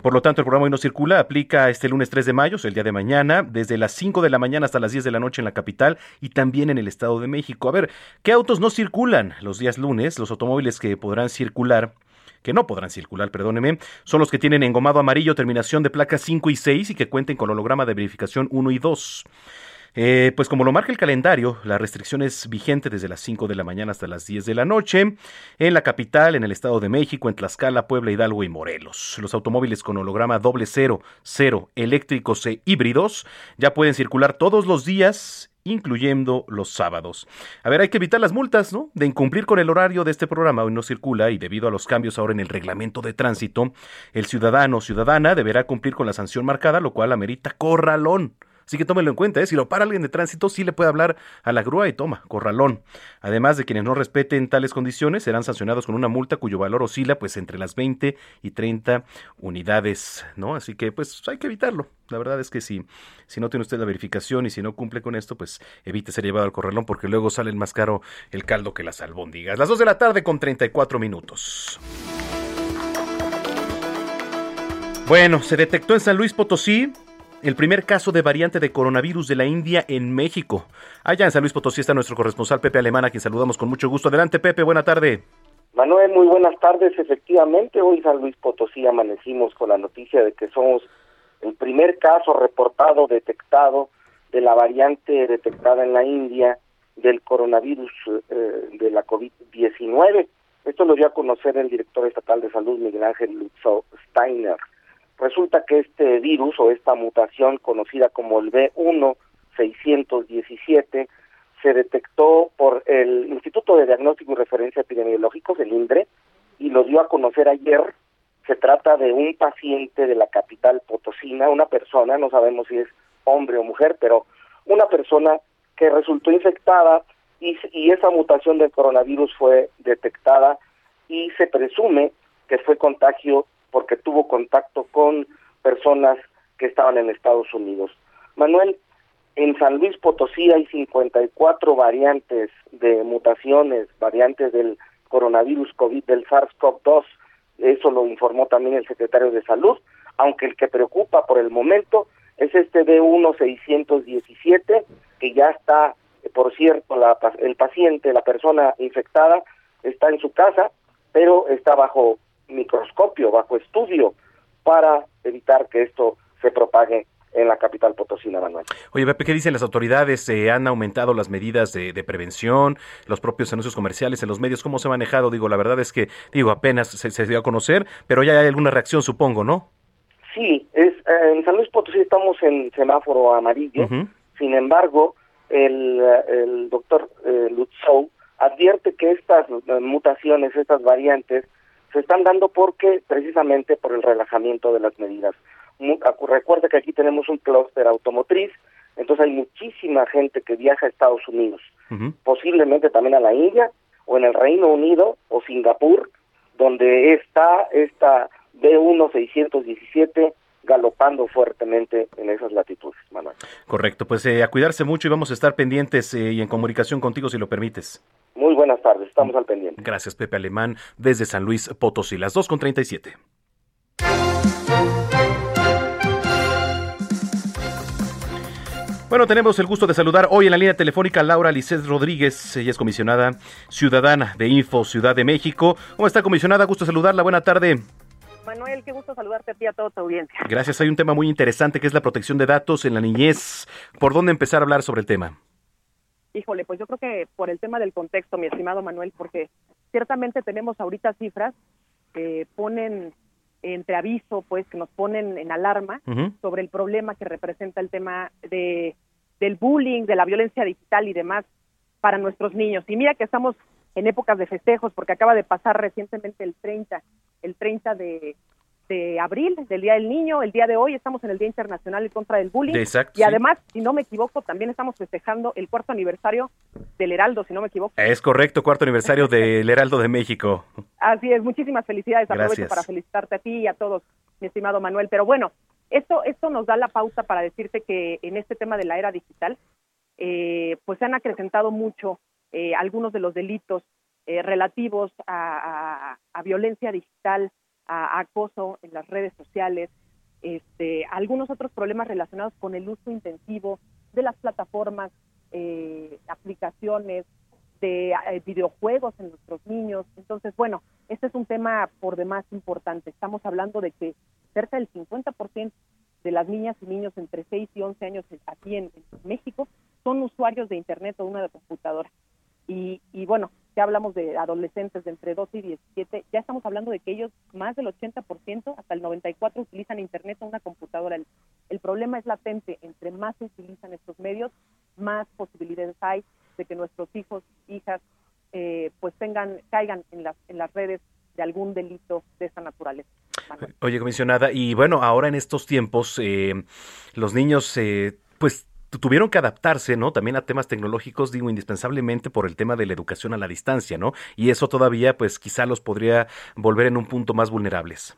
por lo tanto, el programa Hoy no circula aplica este lunes 3 de mayo, el día de mañana, desde las 5 de la mañana hasta las 10 de la noche en la capital y también en el Estado de México. A ver, ¿qué autos no circulan los días lunes? Los automóviles que podrán circular que no podrán circular, perdóneme, son los que tienen engomado amarillo terminación de placas 5 y 6 y que cuenten con holograma de verificación 1 y 2. Eh, pues como lo marca el calendario, la restricción es vigente desde las 5 de la mañana hasta las 10 de la noche en la capital, en el Estado de México, en Tlaxcala, Puebla, Hidalgo y Morelos. Los automóviles con holograma doble cero, cero, eléctricos e híbridos ya pueden circular todos los días incluyendo los sábados. A ver, hay que evitar las multas, ¿no? De incumplir con el horario de este programa hoy no circula y debido a los cambios ahora en el reglamento de tránsito, el ciudadano o ciudadana deberá cumplir con la sanción marcada, lo cual amerita corralón. Así que tómelo en cuenta, ¿eh? si lo para alguien de tránsito, sí le puede hablar a la grúa y toma, corralón. Además de quienes no respeten tales condiciones serán sancionados con una multa cuyo valor oscila pues entre las 20 y 30 unidades, ¿no? Así que pues hay que evitarlo. La verdad es que si, si no tiene usted la verificación y si no cumple con esto, pues evite ser llevado al corralón porque luego sale más caro el caldo que las albóndigas. Las 2 de la tarde con 34 minutos. Bueno, se detectó en San Luis Potosí el primer caso de variante de coronavirus de la India en México. Allá en San Luis Potosí está nuestro corresponsal Pepe Alemán, a quien saludamos con mucho gusto. Adelante, Pepe, buena tarde. Manuel, muy buenas tardes. Efectivamente, hoy San Luis Potosí amanecimos con la noticia de que somos el primer caso reportado, detectado, de la variante detectada en la India del coronavirus eh, de la COVID-19. Esto lo dio a conocer el director estatal de salud, Miguel Ángel Lutzow Steiner. Resulta que este virus o esta mutación conocida como el B1617 se detectó por el Instituto de Diagnóstico y Referencia Epidemiológicos, el INDRE, y lo dio a conocer ayer. Se trata de un paciente de la capital potosina, una persona, no sabemos si es hombre o mujer, pero una persona que resultó infectada y, y esa mutación del coronavirus fue detectada y se presume que fue contagio porque tuvo contacto con personas que estaban en Estados Unidos. Manuel, en San Luis Potosí hay 54 variantes de mutaciones, variantes del coronavirus COVID del SARS-CoV-2. Eso lo informó también el secretario de Salud, aunque el que preocupa por el momento es este D1617, que ya está, por cierto, la, el paciente, la persona infectada, está en su casa, pero está bajo microscopio, bajo estudio, para evitar que esto se propague en la capital potosina, Manuel. Oye, Pepe, ¿qué dicen las autoridades? ¿Se han aumentado las medidas de, prevención, los propios anuncios comerciales en los medios? ¿Cómo se ha manejado? Digo, la verdad es que, digo, apenas se, dio a conocer, pero ya hay alguna reacción, supongo, ¿no? Sí, es, eh, en San Luis Potosí estamos en semáforo amarillo, sin embargo, el, el doctor eh, Lutzow advierte que estas eh, mutaciones, estas variantes, se están dando porque precisamente por el relajamiento de las medidas. Recuerda que aquí tenemos un clúster automotriz, entonces hay muchísima gente que viaja a Estados Unidos, posiblemente también a la India o en el Reino Unido o Singapur, donde está esta B1617 galopando fuertemente en esas latitudes, Manuel. Correcto, pues eh, a cuidarse mucho y vamos a estar pendientes eh, y en comunicación contigo si lo permites. Muy buenas tardes, estamos al pendiente. Gracias, Pepe Alemán, desde San Luis Potosí, las 2 con 37. Bueno, tenemos el gusto de saludar hoy en la línea telefónica a Laura Licet Rodríguez, ella es comisionada ciudadana de Info Ciudad de México. ¿Cómo está, comisionada? Gusto saludarla, buena tarde. Manuel, qué gusto saludarte a ti y a toda tu audiencia. Gracias, hay un tema muy interesante que es la protección de datos en la niñez. ¿Por dónde empezar a hablar sobre el tema? Híjole, pues yo creo que por el tema del contexto, mi estimado Manuel, porque ciertamente tenemos ahorita cifras que ponen entre aviso, pues que nos ponen en alarma sobre el problema que representa el tema de del bullying, de la violencia digital y demás para nuestros niños. Y mira que estamos en épocas de festejos porque acaba de pasar recientemente el 30, el 30 de, de abril, del Día del Niño. El día de hoy estamos en el Día Internacional en contra del Bullying. y además, si no me equivoco, también estamos festejando el cuarto aniversario del Heraldo, si no me equivoco. Es correcto, cuarto aniversario del Heraldo de México. Así es, muchísimas felicidades. Aprovecho para felicitarte a ti y a todos, mi estimado Manuel. Pero bueno, esto, esto nos da la pauta para decirte que en este tema de la era digital, eh, pues se han acrecentado mucho eh, algunos de los delitos eh, relativos a, violencia digital, a, acoso en las redes sociales, este, algunos otros problemas relacionados con el uso intensivo de las plataformas, eh, aplicaciones, de eh, videojuegos en nuestros niños. Entonces, bueno, este es un tema por demás importante. Estamos hablando de que cerca del 50% de las niñas y niños entre 6 y 11 años aquí en, México son usuarios de Internet o una de computadora. Y, y bueno, ya hablamos de adolescentes de entre 12 y 17, ya estamos hablando de que ellos más del 80%, hasta el 94% utilizan Internet o una computadora. El, problema es latente, entre más se utilizan estos medios, más posibilidades hay de que nuestros hijos, hijas, eh, pues tengan, caigan en las, en las redes de algún delito de esa naturaleza. Oye, comisionada, y bueno, ahora en estos tiempos, eh, los niños, eh, pues tuvieron que adaptarse, ¿no? También a temas tecnológicos, digo, indispensablemente por el tema de la educación a la distancia, ¿no? Y eso todavía, pues quizá los podría volver en un punto más vulnerables.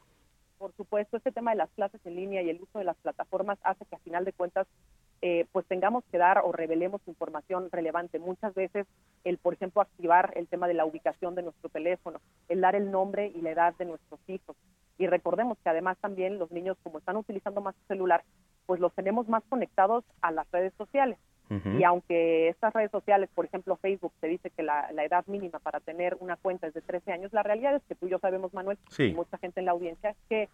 Por supuesto, este tema de las clases en línea y el uso de las plataformas hace que a final de cuentas eh, pues tengamos que dar o revelemos información relevante. Muchas veces el, por ejemplo, activar el tema de la ubicación de nuestro teléfono, el dar el nombre y la edad de nuestros hijos. Y recordemos que además también los niños, como están utilizando más su celular, pues los tenemos más conectados a las redes sociales. Y aunque estas redes sociales, por ejemplo Facebook, te dice que la, edad mínima para tener una cuenta es de 13 años, la realidad es que tú y yo sabemos, Manuel, y mucha gente en la audiencia, que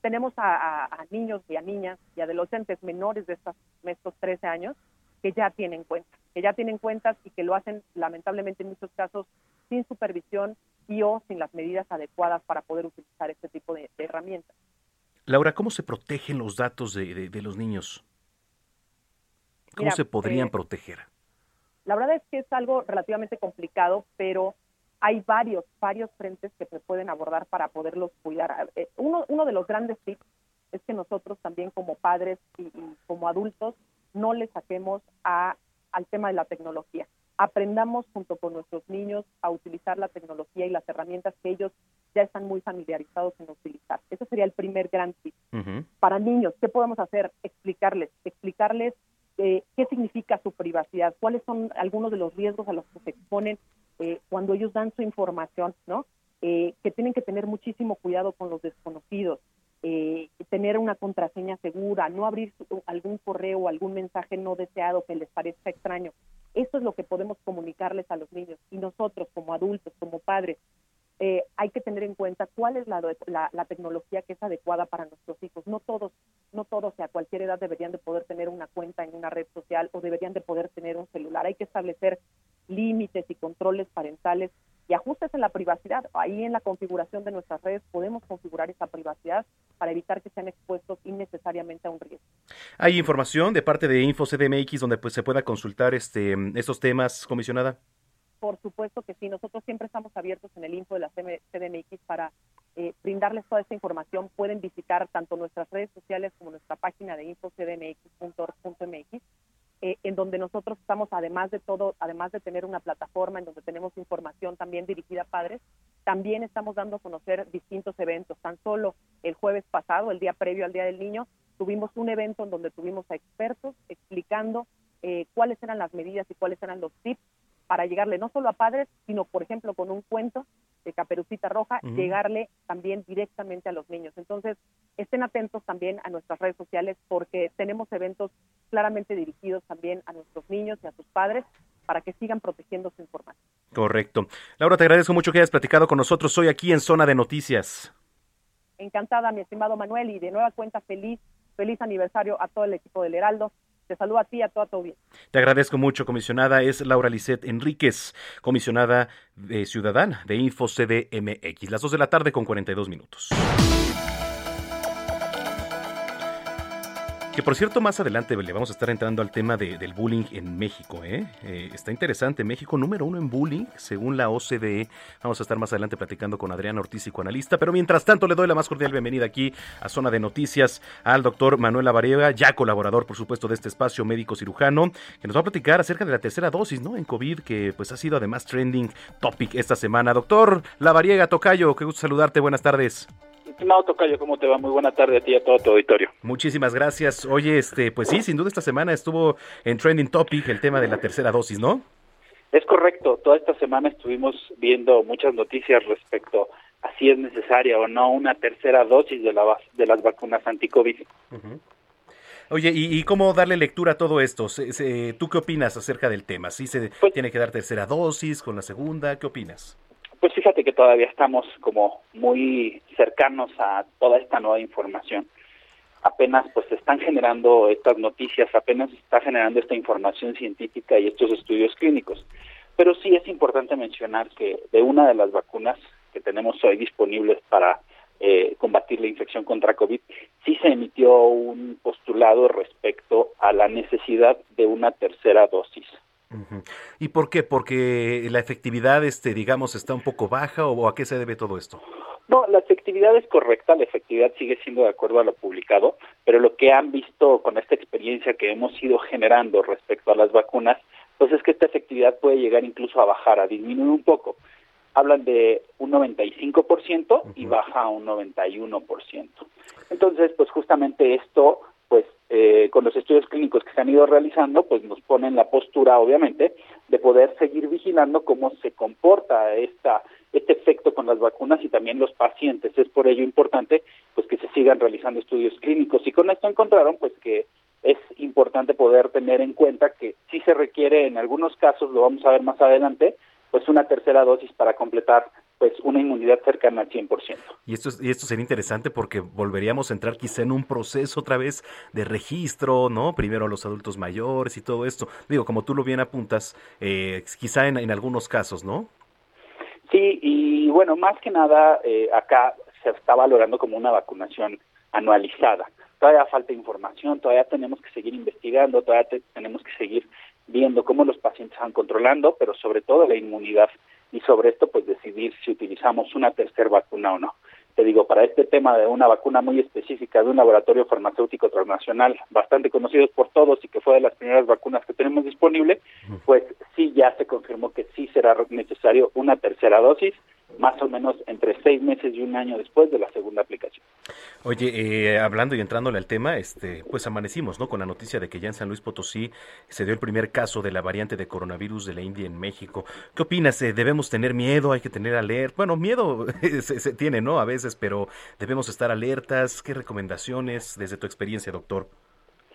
tenemos a, niños y a niñas y adolescentes menores de estas, estos 13 años que ya tienen cuentas, que ya tienen cuentas y que lo hacen lamentablemente en muchos casos sin supervisión y o sin las medidas adecuadas para poder utilizar este tipo de, herramientas. Laura, ¿cómo se protegen los datos de, los niños? ¿Cómo se podrían eh, proteger? La verdad es que es algo relativamente complicado, pero hay varios, varios frentes que se pueden abordar para poderlos cuidar. Eh, uno, uno de los grandes tips es que nosotros también como padres y, como adultos no le saquemos a, al tema de la tecnología. Aprendamos junto con nuestros niños a utilizar la tecnología y las herramientas que ellos ya están muy familiarizados en utilizar. Ese sería el primer gran tip. Para niños, ¿qué podemos hacer? Explicarles, explicarles eh, qué significa su privacidad, cuáles son algunos de los riesgos a los que se exponen eh, cuando ellos dan su información, ¿no? Eh, que tienen que tener muchísimo cuidado con los desconocidos, eh, tener una contraseña segura, no abrir algún correo o algún mensaje no deseado que les parezca extraño. Eso es lo que podemos comunicarles a los niños. Y nosotros, como adultos, como padres, hay que tener en cuenta cuál es la, la, tecnología que es adecuada para nuestros hijos. No todos, no todos a cualquier edad deberían de poder tener una cuenta en una red social o deberían de poder tener un celular. Hay que establecer límites y controles parentales y ajustes en la privacidad. Ahí en la configuración de nuestras redes podemos configurar esa privacidad para evitar que sean expuestos innecesariamente a un riesgo. ¿Hay información de parte de InfoCDMX donde pues se pueda consultar este estos temas, comisionada? Por supuesto que sí. Nosotros siempre estamos abiertos en el info de la CDMX para eh, brindarles toda esta información. Pueden visitar tanto nuestras redes sociales como nuestra página de infocdmx.org.mx eh, en donde nosotros estamos, además de todo, además de tener una plataforma en donde tenemos información también dirigida a padres, también estamos dando a conocer distintos eventos. Tan solo el jueves pasado, el día previo al Día del Niño, tuvimos un evento en donde tuvimos a expertos explicando eh, cuáles eran las medidas y cuáles eran los tips para llegarle no solo a padres, sino, por ejemplo, con un cuento de Caperucita Roja, llegarle también directamente a los niños. Entonces, estén atentos también a nuestras redes sociales porque tenemos eventos claramente dirigidos también a nuestros niños y a sus padres para que sigan protegiendo su información. Correcto. Laura, te agradezco mucho que hayas platicado con nosotros hoy aquí en Zona de Noticias. Encantada, mi estimado Manuel, y de nueva cuenta feliz, feliz aniversario a todo el equipo del Heraldo. Te saludo a ti y a toda tu bien. Te agradezco mucho, comisionada. Es Laura Lisset Enríquez, comisionada de ciudadana de InfoCDMX. Las dos de la tarde con 42 minutos. Que por cierto, más adelante le vamos a estar entrando al tema del bullying en México. ¿eh? ¿eh? está interesante. México número uno en bullying, según la OCDE. Vamos a estar más adelante platicando con Adrián Ortiz, psicoanalista. Pero mientras tanto, le doy la más cordial bienvenida aquí a Zona de Noticias al doctor Manuel Lavariega, ya colaborador, por supuesto, de este espacio médico cirujano, que nos va a platicar acerca de la tercera dosis, ¿no? En COVID, que pues ha sido además trending topic esta semana. Doctor Lavariega, Tocayo, qué gusto saludarte. Buenas tardes. Estimado Tocayo, ¿cómo te va? Muy buena tarde a ti y a todo tu auditorio. Muchísimas gracias. Oye, este, pues sí, sin duda esta semana estuvo en Trending Topic el tema de la tercera dosis, ¿no? Es correcto. Toda esta semana estuvimos viendo muchas noticias respecto a si es necesaria o no una tercera dosis de, la, de las vacunas anti-COVID. Oye, ¿y, cómo darle lectura a todo esto? ¿Tú qué opinas acerca del tema? ¿Sí se pues tiene que dar tercera dosis con la segunda? ¿Qué opinas? Pues fíjate que todavía estamos como muy cercanos a toda esta nueva información. Apenas pues se están generando estas noticias, apenas se está generando esta información científica y estos estudios clínicos. Pero sí es importante mencionar que de una de las vacunas que tenemos hoy disponibles para eh, combatir la infección contra COVID, sí se emitió un postulado respecto a la necesidad de una tercera dosis. ¿Y por qué? ¿Porque la efectividad, este, digamos, está un poco baja o a qué se debe todo esto? No, la efectividad es correcta, la efectividad sigue siendo de acuerdo a lo publicado, pero lo que han visto con esta experiencia que hemos ido generando respecto a las vacunas, pues es que esta efectividad puede llegar incluso a bajar, a disminuir un poco. Hablan de un 95% y baja a un 91%. Entonces, pues justamente esto pues eh, con los estudios clínicos que se han ido realizando, pues nos ponen la postura, obviamente, de poder seguir vigilando cómo se comporta esta este efecto con las vacunas y también los pacientes. Es por ello importante, pues que se sigan realizando estudios clínicos. Y con esto encontraron, pues que es importante poder tener en cuenta que sí se requiere, en algunos casos, lo vamos a ver más adelante, pues una tercera dosis para completar pues una inmunidad cercana al 100%. Y esto, y esto sería interesante porque volveríamos a entrar quizá en un proceso otra vez de registro, ¿no? Primero los adultos mayores y todo esto. Digo, como tú lo bien apuntas, eh, quizá en, en, algunos casos, ¿no? Sí, y bueno, más que nada eh, acá se está valorando como una vacunación anualizada. Todavía falta información, todavía tenemos que seguir investigando, todavía tenemos que seguir viendo cómo los pacientes van controlando, pero sobre todo la inmunidad y sobre esto pues decidir si utilizamos una tercera vacuna o no. Te digo, para este tema de una vacuna muy específica de un laboratorio farmacéutico transnacional bastante conocido por todos y que fue de las primeras vacunas que tenemos disponible, pues sí ya se confirmó que sí será necesario una tercera dosis más o menos entre seis meses y un año después de la segunda aplicación. Oye, eh, hablando y entrándole al tema, este, pues amanecimos, ¿no? Con la noticia de que ya en San Luis Potosí se dio el primer caso de la variante de coronavirus de la India en México. ¿Qué opinas? Eh, ¿Debemos tener miedo? ¿Hay que tener alerta? Bueno, miedo se, se, tiene, ¿no? A veces, pero debemos estar alertas. ¿Qué recomendaciones desde tu experiencia, doctor?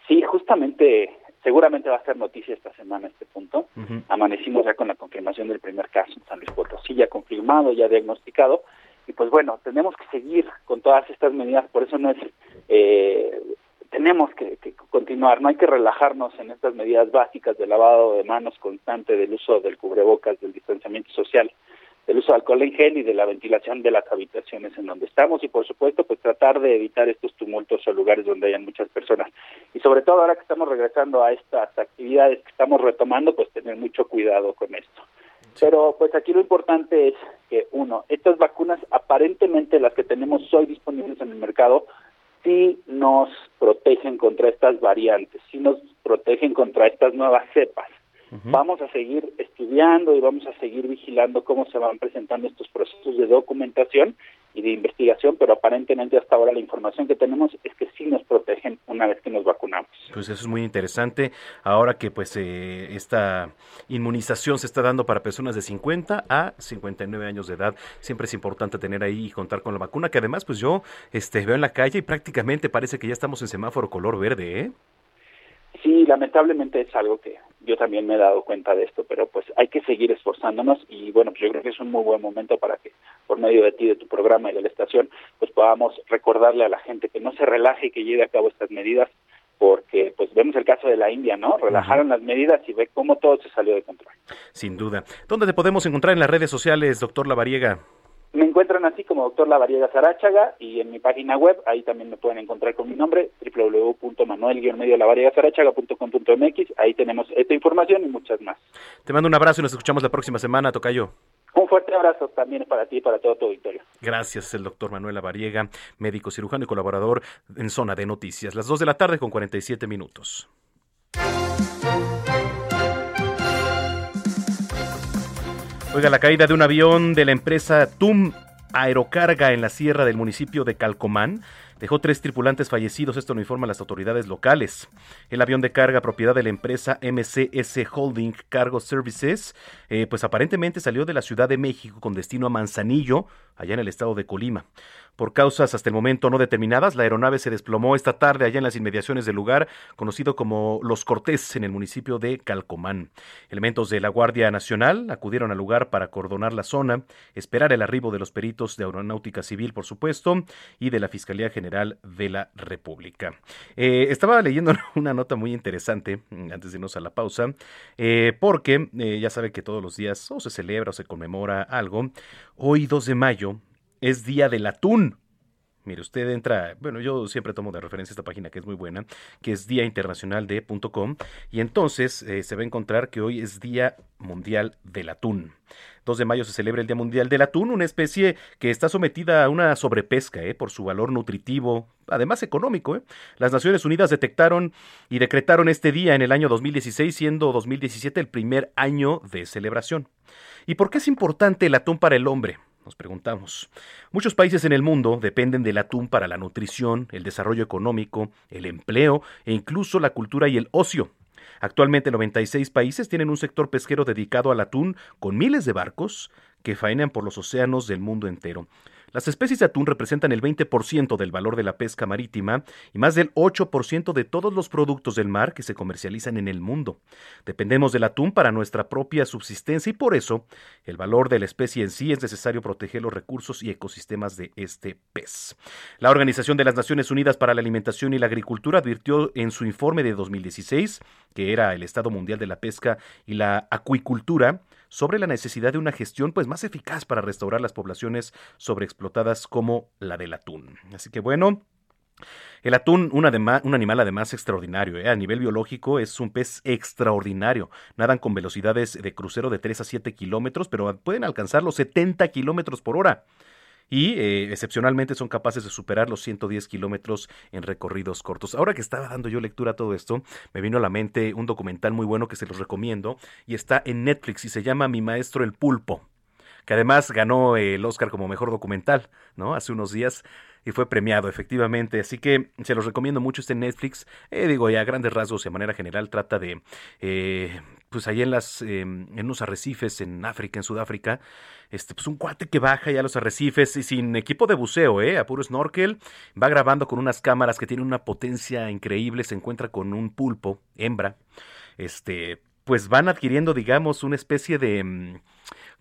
Sí, justamente Seguramente va a ser noticia esta semana este punto. Amanecimos ya con la confirmación del primer caso en San Luis Potosí, ya confirmado, ya diagnosticado. Y pues bueno, tenemos que seguir con todas estas medidas, por eso no es... Eh, tenemos que, que, continuar, no hay que relajarnos en estas medidas básicas de lavado de manos constante, del uso del cubrebocas, del distanciamiento social del uso de alcohol en gel y de la ventilación de las habitaciones en donde estamos. Y por supuesto pues tratar de evitar estos tumultos o lugares donde hayan muchas personas. Y sobre todo ahora que estamos regresando a estas actividades que estamos retomando pues tener mucho cuidado con esto. Pero pues aquí lo importante es que uno estas vacunas aparentemente las que tenemos hoy disponibles en el mercado sí nos protegen contra estas variantes sí nos protegen contra estas nuevas cepas Vamos a seguir estudiando y vamos a seguir vigilando cómo se van presentando estos procesos de documentación y de investigación, pero aparentemente hasta ahora la información que tenemos es que sí nos protegen una vez que nos vacunamos. Pues eso es muy interesante. Ahora que pues eh, esta inmunización se está dando para personas de 50 a 59 años de edad, siempre es importante tener ahí y contar con la vacuna, que además pues yo este veo en la calle y prácticamente parece que ya estamos en semáforo color verde, ¿eh? Sí, lamentablemente es algo que yo también me he dado cuenta de esto, pero pues hay que seguir esforzándonos y bueno, pues yo creo que es un muy buen momento para que por medio de ti, de tu programa y de la estación, pues podamos recordarle a la gente que no se relaje y que lleve a cabo estas medidas, porque pues vemos el caso de la India, ¿no? Relajaron las medidas y ve cómo todo se salió de control. Sin duda. ¿Dónde te podemos encontrar en las redes sociales, doctor Lavariega? Me encuentran así como doctor Lavariega Zaráchaga y en mi página web, ahí también me pueden encontrar con mi nombre, www.manuel-lavariegazarachaga.com.mx. Ahí tenemos esta información y muchas más. Te mando un abrazo y nos escuchamos la próxima semana, Tocayo. Un fuerte abrazo también para ti y para todo tu auditorio. Gracias, el doctor Manuel Lavariega, médico cirujano y colaborador en Zona de Noticias. Las 2 de la tarde con 47 minutos. Oiga, la caída de un avión de la empresa TUM Aerocarga en la sierra del municipio de Calcomán dejó tres tripulantes fallecidos, esto lo informan las autoridades locales. El avión de carga propiedad de la empresa MCS Holding Cargo Services, eh, pues aparentemente salió de la Ciudad de México con destino a Manzanillo, allá en el estado de Colima. Por causas hasta el momento no determinadas, la aeronave se desplomó esta tarde allá en las inmediaciones del lugar conocido como Los Cortés en el municipio de Calcomán. Elementos de la Guardia Nacional acudieron al lugar para cordonar la zona, esperar el arribo de los peritos de Aeronáutica Civil, por supuesto, y de la Fiscalía General de la República. Eh, estaba leyendo una nota muy interesante mm, antes de irnos a la pausa, eh, porque eh, ya sabe que todos los días o se celebra o se conmemora algo. Hoy, 2 de mayo, es Día del Atún. Mire, usted entra, bueno, yo siempre tomo de referencia esta página que es muy buena, que es Día Internacional de.com, y entonces eh, se va a encontrar que hoy es Día Mundial del Atún. 2 de mayo se celebra el Día Mundial del Atún, una especie que está sometida a una sobrepesca eh, por su valor nutritivo, además económico. Eh. Las Naciones Unidas detectaron y decretaron este día en el año 2016, siendo 2017 el primer año de celebración. ¿Y por qué es importante el atún para el hombre? Nos preguntamos. Muchos países en el mundo dependen del atún para la nutrición, el desarrollo económico, el empleo e incluso la cultura y el ocio. Actualmente 96 países tienen un sector pesquero dedicado al atún con miles de barcos que faenan por los océanos del mundo entero. Las especies de atún representan el 20% del valor de la pesca marítima y más del 8% de todos los productos del mar que se comercializan en el mundo. Dependemos del atún para nuestra propia subsistencia y por eso el valor de la especie en sí es necesario proteger los recursos y ecosistemas de este pez. La Organización de las Naciones Unidas para la Alimentación y la Agricultura advirtió en su informe de 2016, que era el Estado Mundial de la Pesca y la Acuicultura, sobre la necesidad de una gestión pues más eficaz para restaurar las poblaciones sobreexplotadas como la del atún. Así que bueno, el atún, un, animal además extraordinario, ¿eh? a nivel biológico es un pez extraordinario. Nadan con velocidades de crucero de 3 a 7 kilómetros, pero pueden alcanzar los 70 kilómetros por hora y eh, excepcionalmente son capaces de superar los 110 kilómetros en recorridos cortos. Ahora que estaba dando yo lectura a todo esto, me vino a la mente un documental muy bueno que se los recomiendo y está en Netflix y se llama Mi Maestro el Pulpo que además ganó el Oscar como mejor documental, ¿no? Hace unos días y fue premiado, efectivamente. Así que se los recomiendo mucho este Netflix. Eh, digo, ya a grandes rasgos y a manera general trata de, eh, pues ahí en las, em, en unos arrecifes en África, en Sudáfrica, este, pues un cuate que baja ya a los arrecifes y sin equipo de buceo, ¿eh? A puro snorkel, va grabando con unas cámaras que tienen una potencia increíble, se encuentra con un pulpo, hembra, este, pues van adquiriendo, digamos, una especie de em,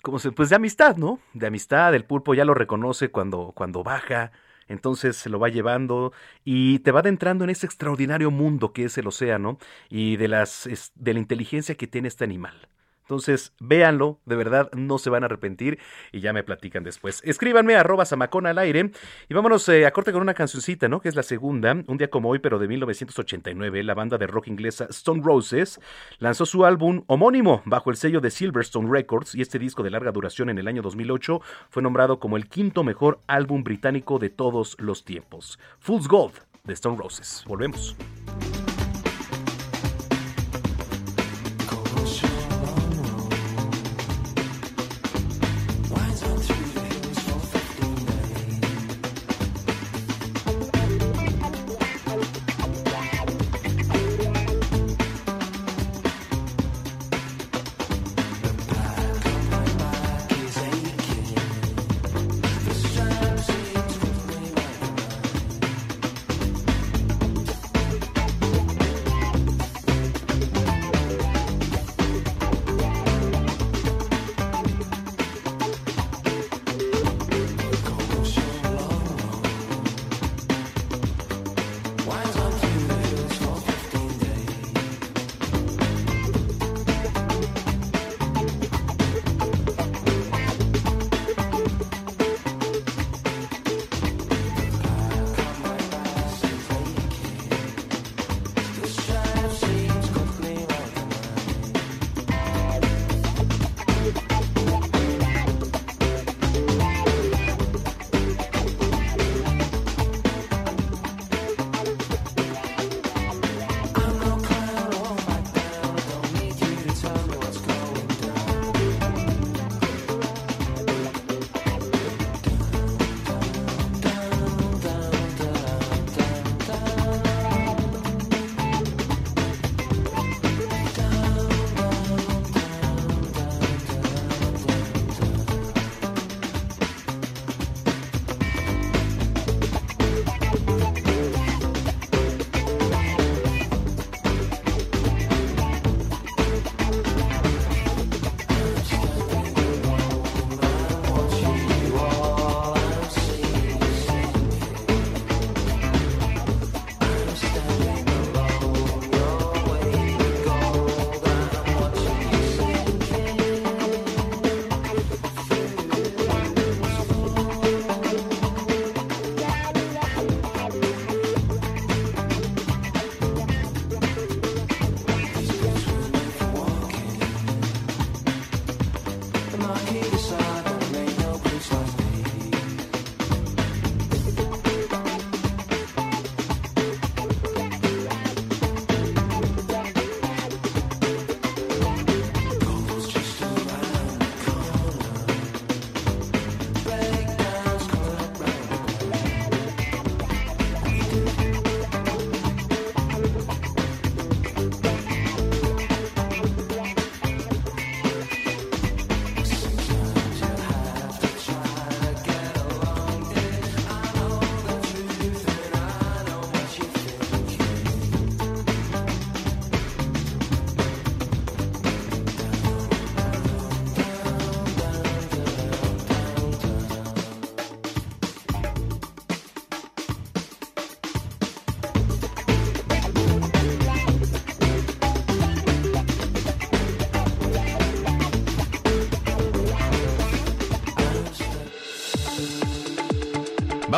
como se, pues de amistad, ¿no? De amistad, el pulpo ya lo reconoce cuando, cuando baja, entonces se lo va llevando y te va adentrando en ese extraordinario mundo que es el océano y de las de la inteligencia que tiene este animal. Entonces, véanlo, de verdad no se van a arrepentir y ya me platican después. Escríbanme arroba samacón al aire y vámonos eh, a corte con una cancioncita, ¿no? Que es la segunda, un día como hoy, pero de 1989, la banda de rock inglesa Stone Roses lanzó su álbum homónimo bajo el sello de Silverstone Records y este disco de larga duración en el año 2008 fue nombrado como el quinto mejor álbum británico de todos los tiempos. Fool's Gold de Stone Roses. Volvemos.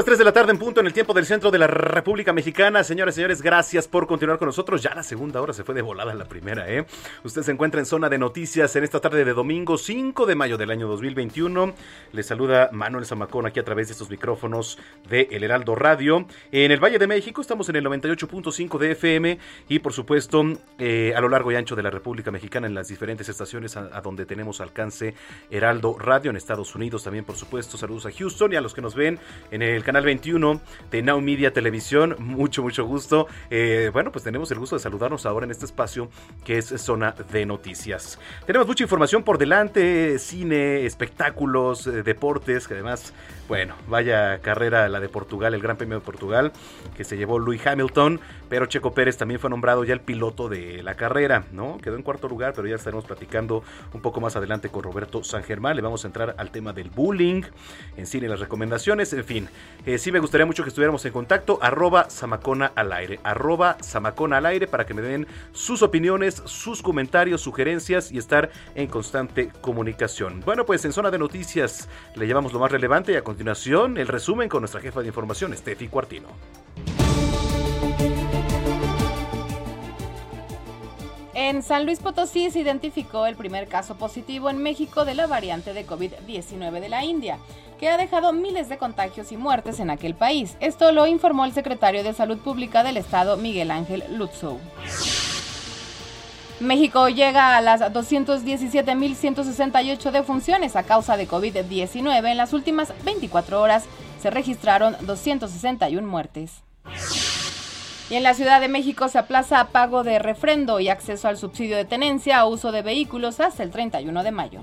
Las 3 de la tarde en punto en el tiempo del centro de la República Mexicana. Señoras y señores, gracias por continuar con nosotros. Ya la segunda hora se fue de volada la primera, ¿eh? Usted se encuentra en zona de noticias en esta tarde de domingo 5 de mayo del año 2021. Le saluda Manuel Zamacón aquí a través de estos micrófonos de El Heraldo Radio. En el Valle de México estamos en el 98.5 de FM y por supuesto eh, a lo largo y ancho de la República Mexicana en las diferentes estaciones a, a donde tenemos alcance Heraldo Radio en Estados Unidos también por supuesto. Saludos a Houston y a los que nos ven en el canal 21 de Now Media Televisión. Mucho, mucho gusto. Eh, bueno, pues tenemos el gusto de saludarnos ahora en este espacio que es Zona de Noticias. Tenemos mucha información por delante, cine, espectáculos, eh, deportes, que además, bueno, vaya carrera la de Portugal, el Gran Premio de Portugal, que se llevó Louis Hamilton, pero Checo Pérez también fue nombrado ya el piloto de la carrera, ¿no? Quedó en cuarto lugar, pero ya estaremos platicando un poco más adelante con Roberto San Germán. Le vamos a entrar al tema del bullying, en cine las recomendaciones, en fin. Eh, sí me gustaría mucho que estuviéramos en contacto, arroba Samacona al aire, arroba Samacona al aire para que me den sus opiniones, sus comentarios, sugerencias y estar en constante comunicación. Bueno, pues en zona de noticias le llevamos lo más relevante y a continuación el resumen con nuestra jefa de información, Steffi Cuartino. En San Luis Potosí se identificó el primer caso positivo en México de la variante de COVID-19 de la India, que ha dejado miles de contagios y muertes en aquel país. Esto lo informó el secretario de Salud Pública del Estado, Miguel Ángel Lutzow. México llega a las 217.168 defunciones a causa de COVID-19. En las últimas 24 horas se registraron 261 muertes. Y en la Ciudad de México se aplaza pago de refrendo y acceso al subsidio de tenencia o uso de vehículos hasta el 31 de mayo.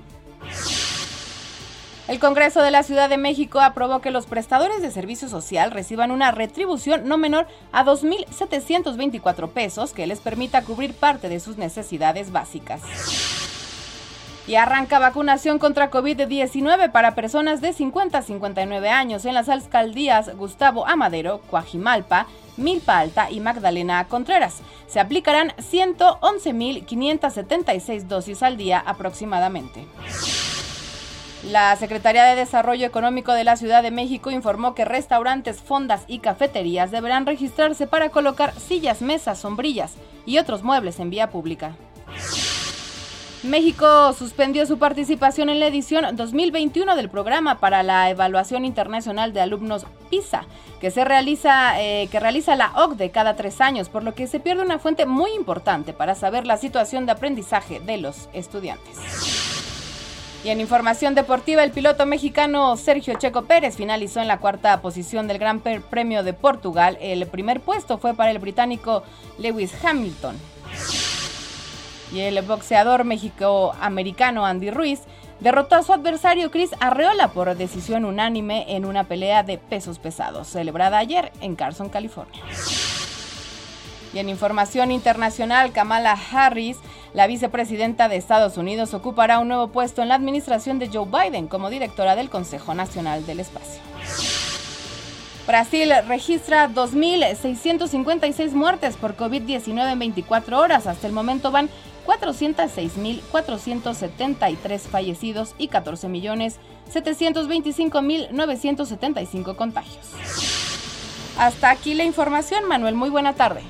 El Congreso de la Ciudad de México aprobó que los prestadores de servicio social reciban una retribución no menor a 2.724 pesos que les permita cubrir parte de sus necesidades básicas. Y arranca vacunación contra COVID-19 para personas de 50 a 59 años en las alcaldías Gustavo Amadero, Coajimalpa, Milpa Alta y Magdalena Contreras. Se aplicarán 111.576 dosis al día aproximadamente. La Secretaría de Desarrollo Económico de la Ciudad de México informó que restaurantes, fondas y cafeterías deberán registrarse para colocar sillas, mesas, sombrillas y otros muebles en vía pública. México suspendió su participación en la edición 2021 del programa para la evaluación internacional de alumnos PISA, que se realiza, eh, que realiza la OCDE cada tres años, por lo que se pierde una fuente muy importante para saber la situación de aprendizaje de los estudiantes. Y en información deportiva, el piloto mexicano Sergio Checo Pérez finalizó en la cuarta posición del Gran Premio de Portugal. El primer puesto fue para el británico Lewis Hamilton. Y el boxeador mexicoamericano Andy Ruiz derrotó a su adversario Chris Arreola por decisión unánime en una pelea de pesos pesados, celebrada ayer en Carson, California. Y en información internacional, Kamala Harris, la vicepresidenta de Estados Unidos, ocupará un nuevo puesto en la administración de Joe Biden como directora del Consejo Nacional del Espacio. Brasil registra 2.656 muertes por COVID-19 en 24 horas. Hasta el momento van 406.473 fallecidos y 14.725.975 contagios. Hasta aquí la información, Manuel. Muy buena tarde.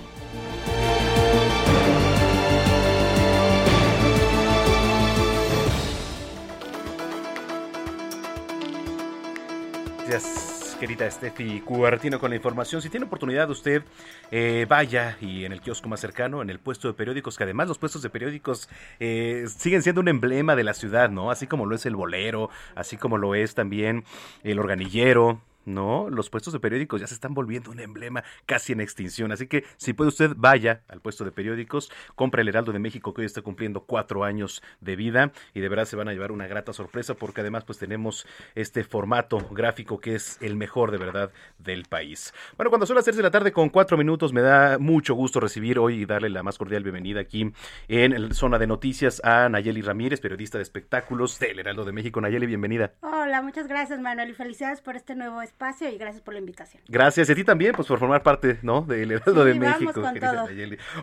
Gracias, querida Steffi Cuartino, con la información. Si tiene oportunidad, usted eh, vaya y en el kiosco más cercano, en el puesto de periódicos, que además los puestos de periódicos eh, siguen siendo un emblema de la ciudad, ¿no? Así como lo es el bolero, así como lo es también el organillero, No, los puestos de periódicos ya se están volviendo un emblema casi en extinción. Así que si puede usted, vaya al puesto de periódicos, compra el Heraldo de México que hoy está cumpliendo cuatro años de vida y de verdad se van a llevar una grata sorpresa porque además pues tenemos este formato gráfico que es el mejor de verdad del país. Bueno, cuando son las 3 de la tarde con cuatro minutos me da mucho gusto recibir hoy y darle la más cordial bienvenida aquí en Zona de Noticias a Nayeli Ramírez, periodista de espectáculos del Heraldo de México. Nayeli, bienvenida. Hola, muchas gracias Manuel y felicidades por este nuevo espacio y gracias por la invitación. Gracias a ti también, pues por formar parte, ¿no? Del Heraldo de México.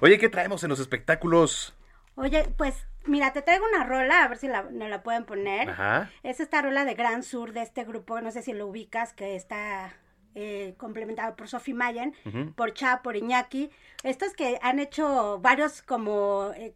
Oye, ¿qué traemos en los espectáculos? Oye, pues mira, te traigo una rola, a ver si la, nos la pueden poner. Ajá. Es esta rola de Gran Sur de este grupo, no sé si lo ubicas, que está eh, complementado por Sophie Mayen, por Cha, por Iñaki. Estos que han hecho varios como eh,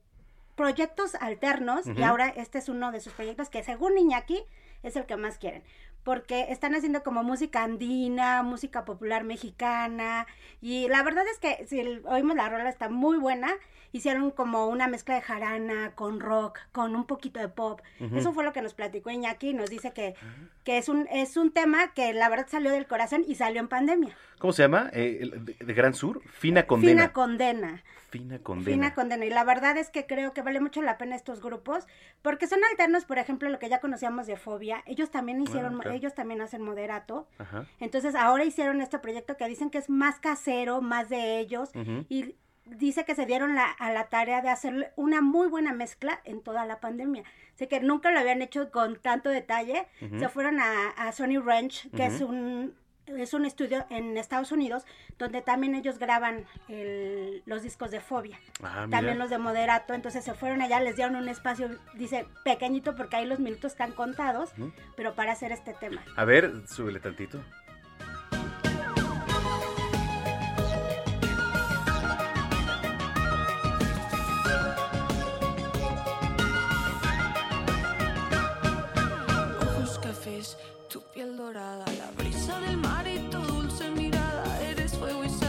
proyectos alternos y ahora este es uno de sus proyectos que según Iñaki es el que más quieren porque están haciendo como música andina, música popular mexicana, y la verdad es que si oímos la rola está muy buena, hicieron como una mezcla de jarana con rock, con un poquito de pop. Eso fue lo que nos platicó Iñaki, nos dice que, que es un es un tema que la verdad salió del corazón y salió en pandemia. ¿Cómo se llama? Eh, de, Gran Sur, Fina Condena. Fina Condena. Fina Condena. Fina Condena. Y la verdad es que creo que vale mucho la pena estos grupos, porque son alternos, por ejemplo, lo que ya conocíamos de Fobia. Ellos también hicieron, ah, ellos también hacen moderato. Entonces ahora hicieron este proyecto que dicen que es más casero, más de ellos. Y dice que se dieron la, a la tarea de hacer una muy buena mezcla en toda la pandemia. Sé que nunca lo habían hecho con tanto detalle. Se fueron a, a Sony Ranch, que es un es un estudio en Estados Unidos donde también ellos graban los discos de Fobia, ah, también los de Moderato, entonces se fueron allá, les dieron un espacio, dice, pequeñito porque ahí los minutos están contados, pero para hacer este tema. A ver, súbele tantito. tu piel dorada, la brisa del mar y tu dulce mirada, eres fuego y sal.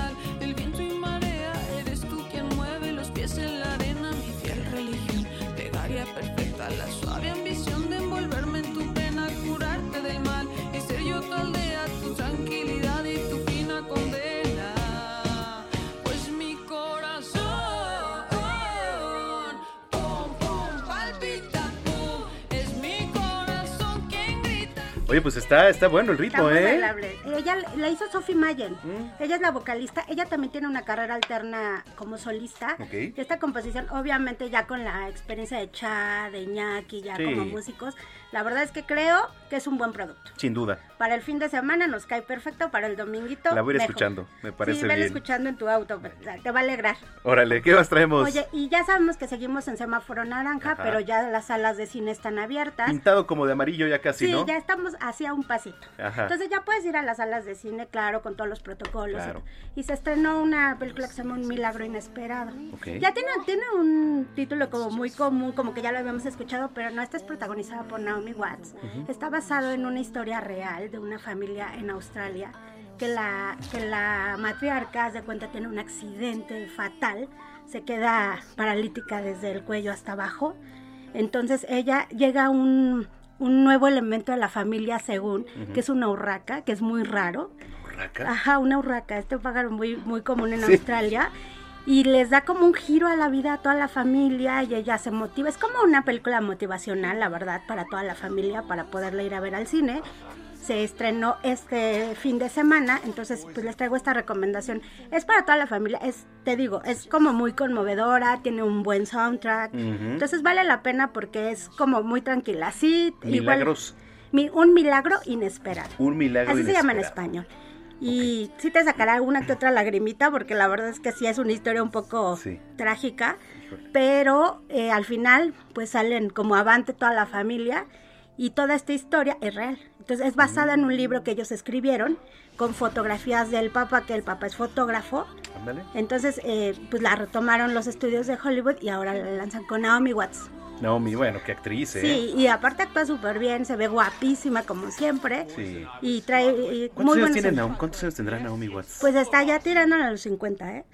Oye, pues está, está bueno el ritmo, ¿eh? Ella la hizo Sophie Mayen. Mm. Ella es la vocalista. Ella también tiene una carrera alterna como solista. Y esta composición, obviamente, ya con la experiencia de Chad, de Iñaki, ya como músicos, la verdad es que creo que es un buen producto. Sin duda. Para el fin de semana nos cae perfecto, para el dominguito. La voy a ir escuchando, me parece sí, bien. escuchando en tu auto, te va a alegrar. Órale, ¿qué más traemos? Oye, y ya sabemos que seguimos en semáforo naranja, pero ya las salas de cine están abiertas. Pintado como de amarillo ya casi, ¿no? Sí, ya estamos hacia un pasito. Ajá. Entonces ya puedes ir a las salas de cine, claro, con todos los protocolos. Claro. Y, se estrenó una película que se llama Un Milagro Inesperado. Ya tiene, tiene un título como muy común, como que ya lo habíamos escuchado, pero no, esta es protagonizada por Naomi Watts. Está basado en una historia real de una familia en Australia que la, que la matriarca, de cuenta, tiene un accidente fatal, se queda paralítica desde el cuello hasta abajo. Entonces ella llega a un, un nuevo elemento de la familia según, que es una urraca, que es muy raro. ¿Urraca? Ajá, una urraca, este pájaro muy, muy común en Australia y les da como un giro a la vida a toda la familia y ella se motiva. Es como una película motivacional, la verdad, para toda la familia, para poderla ir a ver al cine. Se estrenó este fin de semana, entonces pues les traigo esta recomendación. Es para toda la familia, es, te digo, es como muy conmovedora, tiene un buen soundtrack, entonces vale la pena porque es como muy tranquila. Sí, Milagros. un milagro inesperado. Un milagro Así se llama en español. Y sí te sacará alguna que otra lagrimita, porque la verdad es que sí es una historia un poco trágica, pero eh, al final pues salen como avante toda la familia y toda esta historia es real. Entonces es basada en un libro que ellos escribieron con fotografías del Papa, que el Papa es fotógrafo. Entonces eh, pues la retomaron los estudios de Hollywood y ahora la lanzan con Naomi Watts. Naomi, bueno, qué actriz, ¿eh? Sí, y aparte actúa súper bien, se ve guapísima como siempre. Sí. Y trae ¿Cuántos, años, tiene Naomi, ¿Cuántos años tendrá Naomi Watts? Pues está ya tirando a los 50, ¿eh?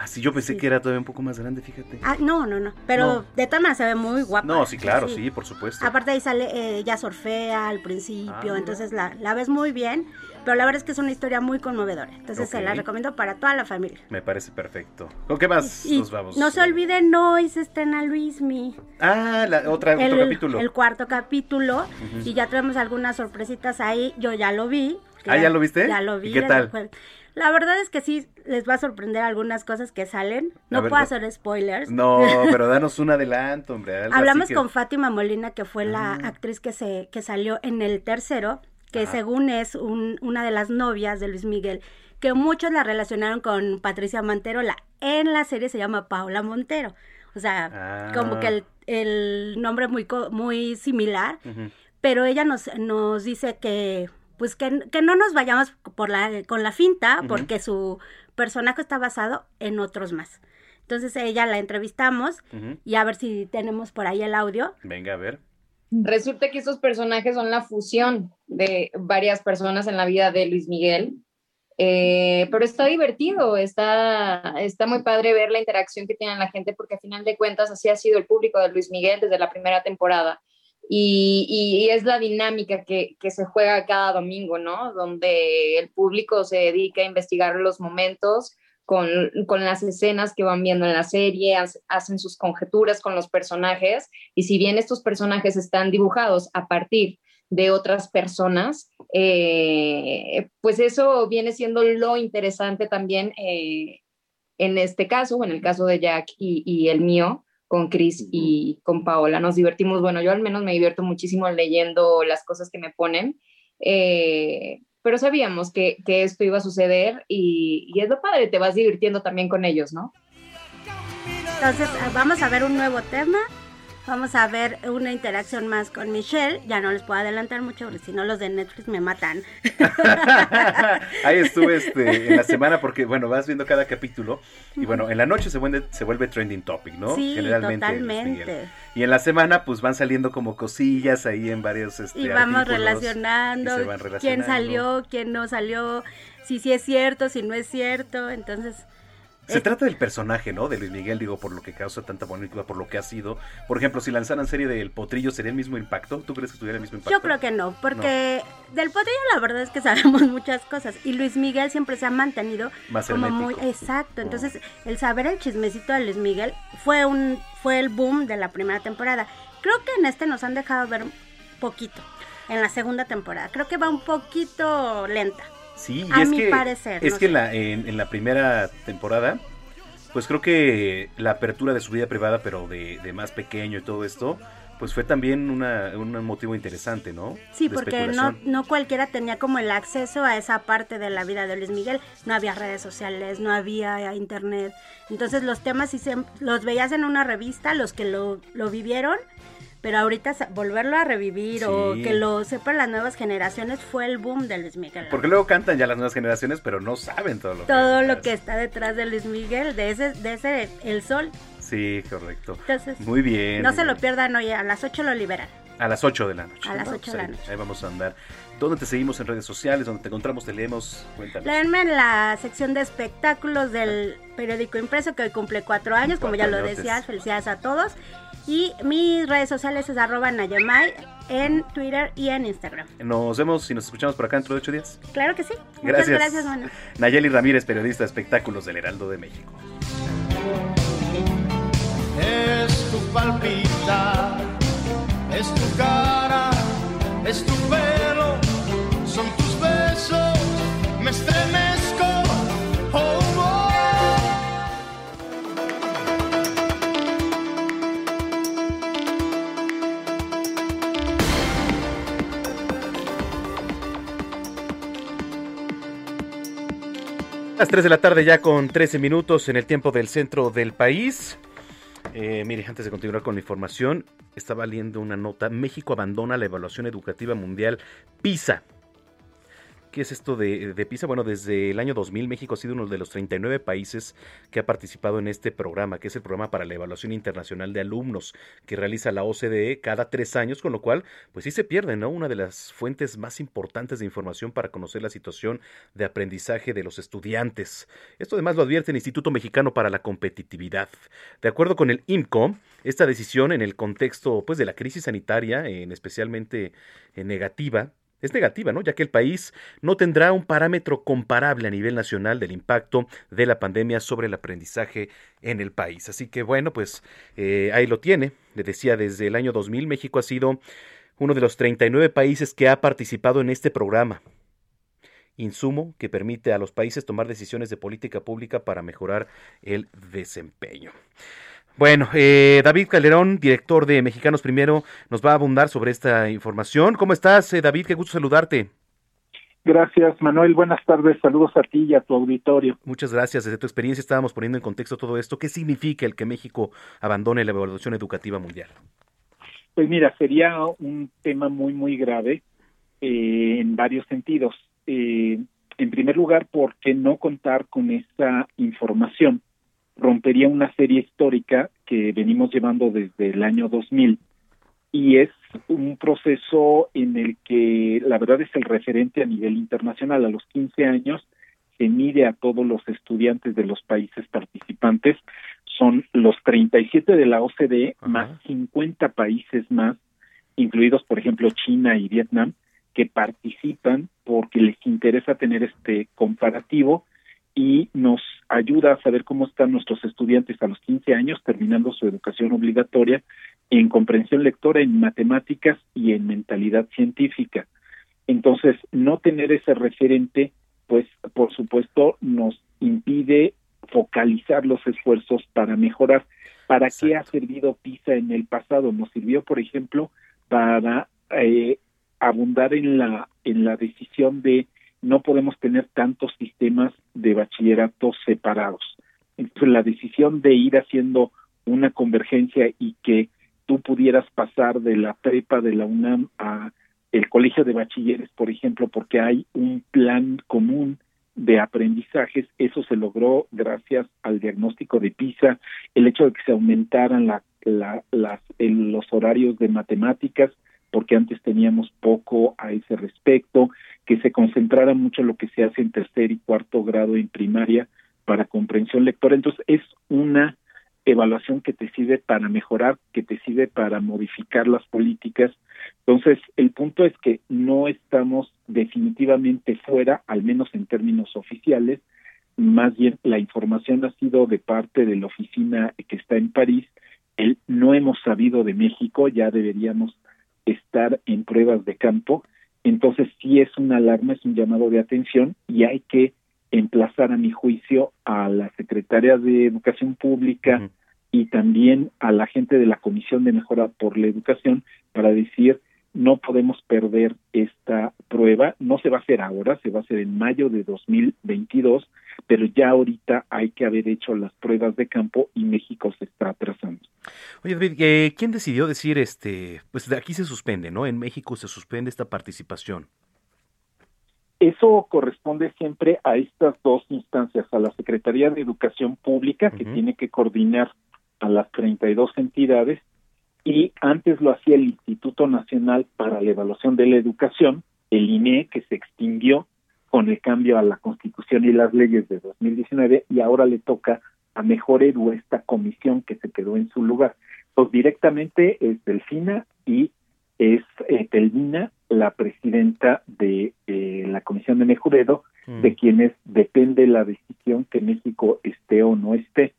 Ah, sí, yo pensé que era todavía un poco más grande, fíjate. Ah, no, no, no. Pero de todas maneras se ve muy guapa. No, sí, claro, sí, por supuesto. Aparte ahí sale, eh, ella sorfea al principio, ah, entonces la, la ves muy bien. Pero la verdad es que es una historia muy conmovedora. Entonces se la recomiendo para toda la familia. Me parece perfecto. ¿Con qué más nos vamos? No se olviden, hoy se estrena Luismi. Ah, la, otra, el, otro capítulo. El cuarto capítulo. Y ya tenemos algunas sorpresitas ahí. Yo ya lo vi. Ah, ¿ya, lo viste? Ya lo vi. ¿Y qué tal? La verdad es que sí les va a sorprender algunas cosas que salen. No puedo hacer spoilers. No, pero danos un adelanto, hombre. Hablamos con Fátima Molina, que fue la ah. actriz que se que salió en el tercero que según es una de las novias de Luis Miguel, que muchos la relacionaron con Patricia Manterola. En la serie se llama Paula Montero. O sea, como que el, ah. el, nombre muy, muy similar, pero ella nos, nos dice que pues que, que, no nos vayamos por la, con la finta, porque su personaje está basado en otros más. Entonces ella la entrevistamos y a ver si tenemos por ahí el audio. Venga, a ver. Resulta que estos personajes son la fusión de varias personas en la vida de Luis Miguel. Eh, pero está divertido, está, está muy padre ver la interacción que tiene la gente, porque a final de cuentas así ha sido el público de Luis Miguel desde la primera temporada. Y, y, es la dinámica que, que, se juega cada domingo, ¿no? Donde el público se dedica a investigar los momentos, con, las escenas que van viendo en la serie, hacen sus conjeturas con los personajes y si bien estos personajes están dibujados a partir de otras personas, eh, pues eso viene siendo lo interesante también eh, en este caso, o en el caso de Jack y, el mío, con Chris y con Paola. Nos divertimos, bueno, yo al menos me divierto muchísimo leyendo las cosas que me ponen. Eh, pero sabíamos que, esto iba a suceder y, y, es lo padre, te vas divirtiendo también con ellos, ¿no? Entonces, vamos a ver un nuevo tema Vamos a ver una interacción más con Michelle. Ya no les puedo adelantar mucho porque si no los de Netflix me matan. Ahí estuve este, en la semana porque, bueno, vas viendo cada capítulo y bueno, en la noche se vuelve, se vuelve trending topic, ¿no? Sí, Generalmente. Totalmente. Y en la semana pues van saliendo como cosillas ahí en varios... Este, y vamos relacionando, relacionando quién salió, quién no salió, si sí es cierto, si no es cierto. Entonces se trata del personaje, ¿no? De Luis Miguel, digo, por lo que causa tanta polémica, por lo que ha sido. Por ejemplo, si lanzaran serie del Potrillo, ¿sería el mismo impacto? ¿Tú crees que tuviera el mismo impacto? Yo creo que no, porque del Potrillo la verdad es que sabemos muchas cosas. Y Luis Miguel siempre se ha mantenido Más como muy exacto. Entonces, el saber el chismecito de Luis Miguel fue un fue el boom de la primera temporada. Creo que en este nos han dejado ver poquito. En la segunda temporada. Creo que va un poquito lenta. Sí, y es mi que, parecer. Es que la, en, la primera temporada, pues creo que la apertura de su vida privada, pero de, más pequeño y todo esto, pues fue también una, un motivo interesante, ¿no? Sí, porque no, no cualquiera tenía como el acceso a esa parte de la vida de Luis Miguel. No había redes sociales, no había internet. Entonces los temas, si se, los veías en una revista, los que lo, lo vivieron, pero ahorita volverlo a revivir o que lo sepan las nuevas generaciones fue el boom de Luis Miguel. Porque luego cantan ya las nuevas generaciones, pero no saben todo lo todo lo que está detrás de Luis Miguel, de ese, de ese El Sol. Sí, correcto. Entonces, muy bien. No se lo pierdan hoy, a las 8 lo liberan. A las 8 de la noche. A las 8 de la noche. Ahí vamos a andar. ¿Dónde te seguimos en redes sociales? ¿Dónde te encontramos? ¿Te leemos? Cuéntanos. Léanme en la sección de espectáculos del periódico impreso que hoy cumple cuatro años, como ya lo decías. Felicidades a todos. Y mis redes sociales es arroba Nayamay en Twitter y en Instagram. Nos vemos y nos escuchamos por acá dentro de ocho días. Claro que sí. Gracias. Muchas gracias, Manu. Nayeli Ramírez, periodista de espectáculos del Heraldo de México. Es tu palpita, es tu cara, es tu pelo, me estremezco. Oh, Las 3 de la tarde ya con 13 minutos en el tiempo del centro del país. Eh, mire, antes de continuar con la información, estaba leyendo una nota. México abandona la evaluación educativa mundial PISA. ¿Qué es esto de, PISA? Bueno, desde el año 2000 México ha sido uno de los 39 países que ha participado en este programa, que es el programa para la evaluación internacional de alumnos que realiza la OCDE cada tres años, con lo cual, pues sí se pierde, ¿no? Una de las fuentes más importantes de información para conocer la situación de aprendizaje de los estudiantes. Esto además lo advierte el Instituto Mexicano para la Competitividad. De acuerdo con el IMCO, esta decisión en el contexto pues de la crisis sanitaria, en especialmente en negativa, es negativa, ¿no? Ya que el país no tendrá un parámetro comparable a nivel nacional del impacto de la pandemia sobre el aprendizaje en el país. Así que bueno, pues eh, ahí lo tiene. Le decía, desde el año 2000 México ha sido uno de los 39 países que ha participado en este programa. Insumo que permite a los países tomar decisiones de política pública para mejorar el desempeño. Bueno, eh, David Calderón, director de Mexicanos Primero, nos va a abundar sobre esta información. ¿Cómo estás, eh, David? Qué gusto saludarte. Gracias, Manuel. Buenas tardes. Saludos a ti y a tu auditorio. Muchas gracias. Desde tu experiencia estábamos poniendo en contexto todo esto. ¿Qué significa el que México abandone la evaluación educativa mundial? Pues mira, sería un tema muy, muy grave eh, en varios sentidos. en primer lugar, ¿por qué no contar con esa información? Rompería una serie histórica que venimos llevando desde el año 2000 y es un proceso en el que la verdad es el referente a nivel internacional. A los 15 años se mide a todos los estudiantes de los países participantes. Son los 37 de la OCDE más 50 países más, incluidos por ejemplo China y Vietnam, que participan porque les interesa tener este comparativo y nos ayuda a saber cómo están nuestros estudiantes a los 15 años terminando su educación obligatoria en comprensión lectora, en matemáticas y en mentalidad científica. Entonces, no tener ese referente, pues por supuesto nos impide focalizar los esfuerzos para mejorar. ¿Para qué ha servido PISA en el pasado? Nos sirvió, por ejemplo, para eh, abundar en la en la decisión de no podemos tener tantos sistemas de bachillerato separados. Entonces, la decisión de ir haciendo una convergencia y que tú pudieras pasar de la prepa de la UNAM a el colegio de bachilleres, por ejemplo, porque hay un plan común de aprendizajes, eso se logró gracias al diagnóstico de PISA, el hecho de que se aumentaran la, los horarios de matemáticas, porque antes teníamos poco a ese respecto, que se concentrara mucho lo que se hace en tercer y cuarto grado en primaria para comprensión lectora. Entonces, es una evaluación que te sirve para mejorar, que te sirve para modificar las políticas. Entonces, el punto es que no estamos definitivamente fuera, al menos en términos oficiales, más bien la información ha sido de parte de la oficina que está en París. El, no hemos sabido de México, ya deberíamos estar en pruebas de campo. Entonces sí es una alarma, es un llamado de atención y hay que emplazar a mi juicio a la secretaria de Educación Pública y también a la gente de la Comisión de Mejora por la Educación para decir no podemos perder esta prueba, no se va a hacer ahora, se va a hacer en mayo de 2022, pero ya ahorita hay que haber hecho las pruebas de campo y México se está atrasando. Oye, David, eh, ¿quién decidió decir, este, pues de aquí se suspende, ¿no? En México se suspende esta participación. Eso corresponde siempre a estas dos instancias, a la Secretaría de Educación Pública, que tiene que coordinar a las 32 entidades, y antes lo hacía el Instituto Nacional para la Evaluación de la Educación, el INE, que se extinguió con el cambio a la Constitución y las leyes de 2019, y ahora le toca a Mejor Edu esta comisión que se quedó en su lugar. Pues directamente es Delfina y es eh, Telvina, la presidenta de eh, la Comisión de Mejor Edu, mm. de quienes depende la decisión que México esté o no esté.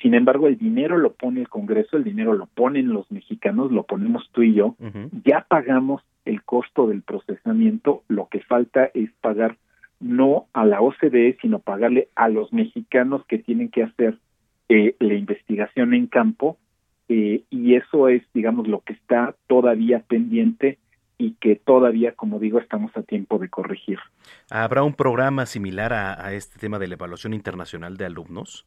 Sin embargo, el dinero lo pone el Congreso, el dinero lo ponen los mexicanos, lo ponemos tú y yo. Ya pagamos el costo del procesamiento, lo que falta es pagar no a la OCDE, sino pagarle a los mexicanos que tienen que hacer eh, la investigación en campo. Eh, y eso es, digamos, lo que está todavía pendiente y que todavía, como digo, estamos a tiempo de corregir. ¿Habrá un programa similar a este tema de la evaluación internacional de alumnos?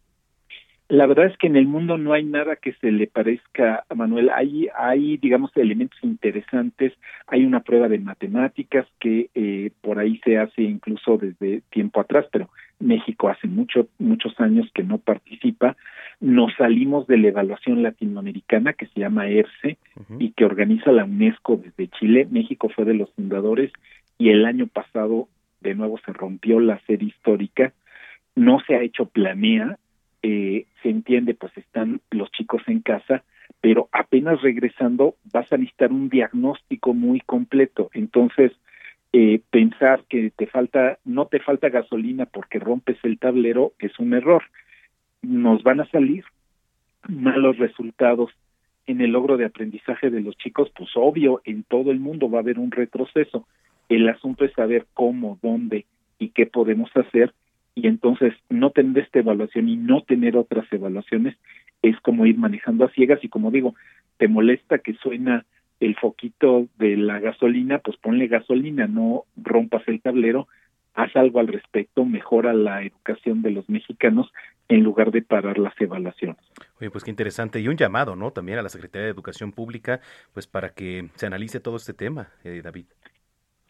La verdad es que en el mundo no hay nada que se le parezca a Manuel. Hay, hay digamos, elementos interesantes. Hay una prueba de matemáticas que eh, por ahí se hace incluso desde tiempo atrás, pero México hace mucho, muchos años que no participa. Nos salimos de la evaluación latinoamericana que se llama ERCE y que organiza la UNESCO desde Chile. México fue de los fundadores y el año pasado de nuevo se rompió la serie histórica. No se ha hecho planea eh, se entiende, pues están los chicos en casa, pero apenas regresando vas a necesitar un diagnóstico muy completo. Entonces, eh, pensar que te falta, no te falta gasolina porque rompes el tablero es un error. Nos van a salir malos resultados en el logro de aprendizaje de los chicos, pues obvio, en todo el mundo va a haber un retroceso. El asunto es saber cómo, dónde y qué podemos hacer y entonces no tener esta evaluación y no tener otras evaluaciones es como ir manejando a ciegas y como digo, te molesta que suena el foquito de la gasolina, pues ponle gasolina, no rompas el tablero, haz algo al respecto, mejora la educación de los mexicanos en lugar de parar las evaluaciones. Oye, pues qué interesante. Y un llamado, ¿no? También a la Secretaría de Educación Pública, pues para que se analice todo este tema, eh, David.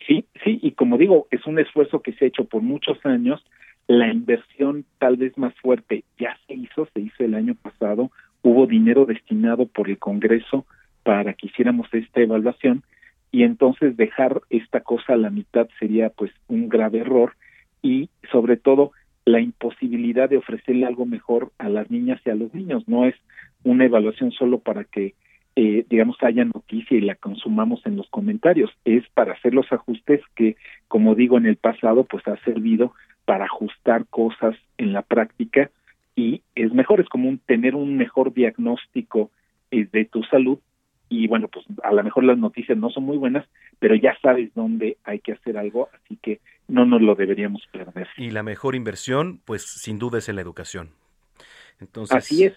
Sí, sí, y como digo, es un esfuerzo que se ha hecho por muchos años la inversión tal vez más fuerte ya se hizo, se hizo el año pasado, hubo dinero destinado por el Congreso para que hiciéramos esta evaluación y entonces dejar esta cosa a la mitad sería pues un grave error y sobre todo la imposibilidad de ofrecerle algo mejor a las niñas y a los niños. No es una evaluación solo para que, eh, digamos, haya noticia y la consumamos en los comentarios. Es para hacer los ajustes que, como digo, en el pasado, pues ha servido para ajustar cosas en la práctica y es mejor, es como un, tener un mejor diagnóstico eh, de tu salud y bueno, pues a lo mejor las noticias no son muy buenas, pero ya sabes dónde hay que hacer algo, así que no nos lo deberíamos perder. Y la mejor inversión, pues sin duda es en la educación. Entonces... Así es,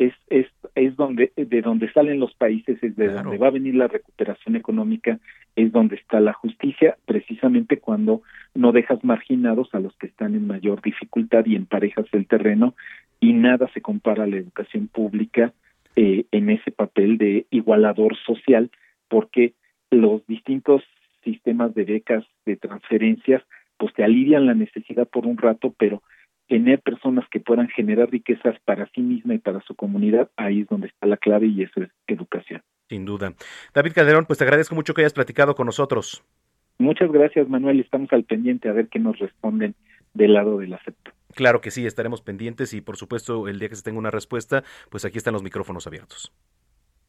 es, es, es donde, de donde salen los países, es de donde va a venir la recuperación económica, es donde está la justicia, precisamente cuando no dejas marginados a los que están en mayor dificultad y emparejas el terreno y nada se compara a la educación pública eh, en ese papel de igualador social, porque los distintos sistemas de becas, de transferencias, pues te alivian la necesidad por un rato, pero tener personas que puedan generar riquezas para sí misma y para su comunidad, ahí es donde está la clave y eso es educación. Sin duda. David Calderón, pues te agradezco mucho que hayas platicado con nosotros. Muchas gracias, Manuel. Estamos al pendiente a ver qué nos responden del lado del acepto. Claro que sí, estaremos pendientes y por supuesto el día que se tenga una respuesta, pues aquí están los micrófonos abiertos.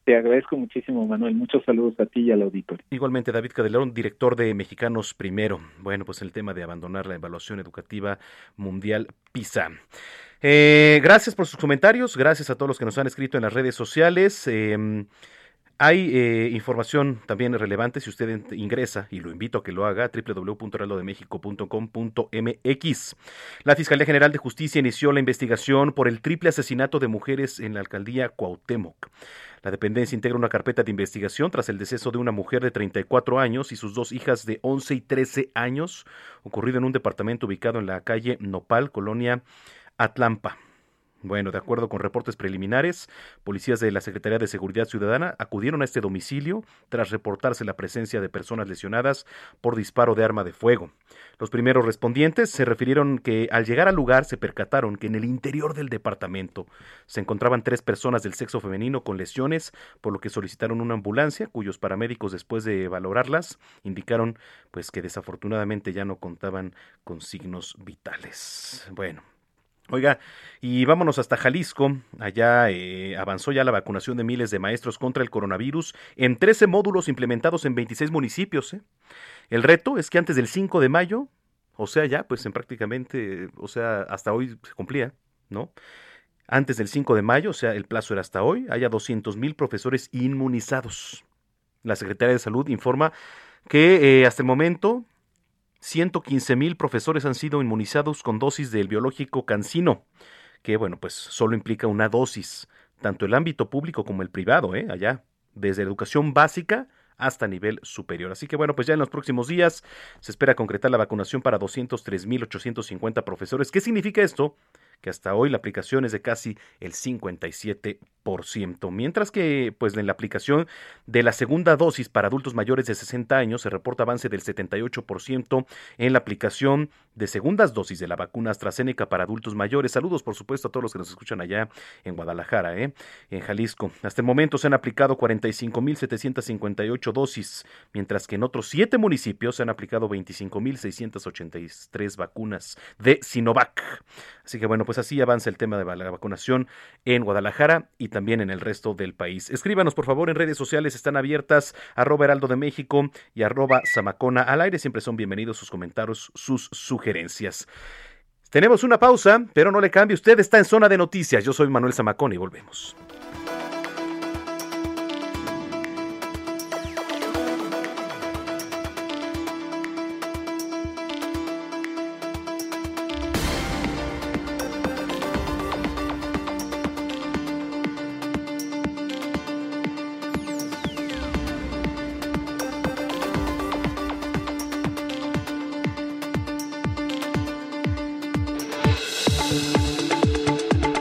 Te agradezco muchísimo, Manuel. Muchos saludos a ti y al auditorio. Igualmente, David Cadelón, director de Mexicanos Primero. Bueno, pues el tema de abandonar la evaluación educativa mundial PISA. Eh, gracias por sus comentarios, gracias a todos los que nos han escrito en las redes sociales. Em, hay eh, información también relevante si usted ingresa, y lo invito a que lo haga, www.heraldodemexico.com.mx. La Fiscalía General de Justicia inició la investigación por el triple asesinato de mujeres en la alcaldía Cuauhtémoc. La dependencia integra una carpeta de investigación tras el deceso de una mujer de 34 años y sus dos hijas de 11 y 13 años, ocurrido en un departamento ubicado en la calle Nopal, colonia Atlampa. Bueno, de acuerdo con reportes preliminares, policías de la Secretaría de Seguridad Ciudadana acudieron a este domicilio tras reportarse la presencia de personas lesionadas por disparo de arma de fuego. Los primeros respondientes se refirieron que al llegar al lugar se percataron que en el interior del departamento se encontraban tres personas del sexo femenino con lesiones, por lo que solicitaron una ambulancia, cuyos paramédicos después de valorarlas indicaron pues que desafortunadamente ya no contaban con signos vitales. Bueno, Oiga, y vámonos hasta Jalisco. Allá eh, avanzó ya la vacunación de miles de maestros contra el coronavirus en 13 módulos implementados en 26 municipios. ¿eh? El reto es que antes del 5 de mayo, o sea, ya, pues en prácticamente, o sea, hasta hoy se cumplía, ¿no? Antes del 5 de mayo, o sea, el plazo era hasta hoy, haya 200 mil profesores inmunizados. La Secretaría de Salud informa que eh, hasta el momento 115 mil profesores han sido inmunizados con dosis del biológico cancino, que bueno, pues solo implica una dosis, tanto el ámbito público como el privado, ¿eh? allá, desde educación básica hasta nivel superior. Así que bueno, pues ya en los próximos días se espera concretar la vacunación para 203.850 profesores. ¿Qué significa esto? Que hasta hoy la aplicación es de casi el 57% mientras que pues en la aplicación de la segunda dosis para adultos mayores de 60 años se reporta avance del 78% en la aplicación de segundas dosis de la vacuna AstraZeneca para adultos mayores. Saludos por supuesto a todos los que nos escuchan allá en Guadalajara, ¿eh? en Jalisco. Hasta el momento se han aplicado 45.758 dosis, mientras que en otros siete municipios se han aplicado 25.683 vacunas de Sinovac. Así que bueno, pues así avanza el tema de la vacunación en Guadalajara y también en el resto del país. Escríbanos, por favor, en redes sociales están abiertas, arroba heraldo de México y arroba zamacona al aire. Siempre son bienvenidos sus comentarios, sus sugerencias. Tenemos una pausa, pero no le cambie. Usted está en zona de noticias. Yo soy Manuel Zamacona y volvemos.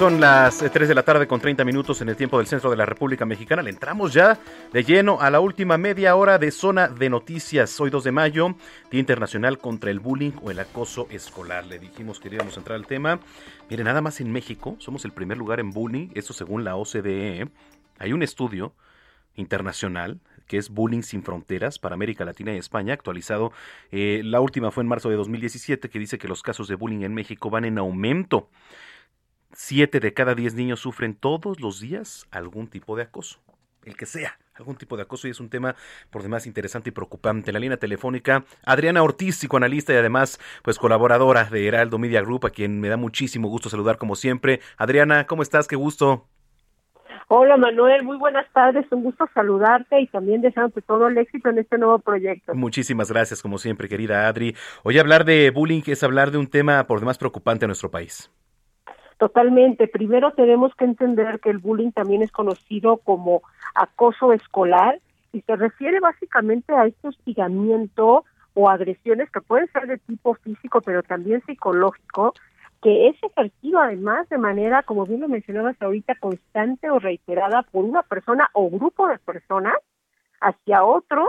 Son las 3 eh, de la tarde con 30 minutos en el tiempo del centro de la República Mexicana. Le entramos ya de lleno a la última media hora de zona de noticias. Hoy 2 de mayo, Día Internacional contra el Bullying o el Acoso Escolar. Le dijimos que íbamos a entrar al tema. Mire, nada más en México somos el primer lugar en bullying, eso según la OCDE. Hay un estudio internacional que es Bullying sin Fronteras para América Latina y España, actualizado. Eh, la última fue en marzo de 2017, que dice que los casos de bullying en México van en aumento. Siete de cada diez niños sufren todos los días algún tipo de acoso, el que sea, algún tipo de acoso y es un tema por demás interesante y preocupante. En la línea telefónica, Adriana Ortiz, psicoanalista y además pues colaboradora de Heraldo Media Group, a quien me da muchísimo gusto saludar como siempre. Adriana, ¿cómo estás? Qué gusto. Hola Manuel, muy buenas tardes, un gusto saludarte y también deseándote todo el éxito en este nuevo proyecto. Muchísimas gracias, como siempre, querida Adri. Hoy hablar de bullying es hablar de un tema por demás preocupante en nuestro país. Totalmente. Primero tenemos que entender que el bullying también es conocido como acoso escolar y se refiere básicamente a este hostigamiento o agresiones que pueden ser de tipo físico pero también psicológico que es ejercido además de manera, como bien lo mencionabas ahorita, constante o reiterada por una persona o grupo de personas hacia otros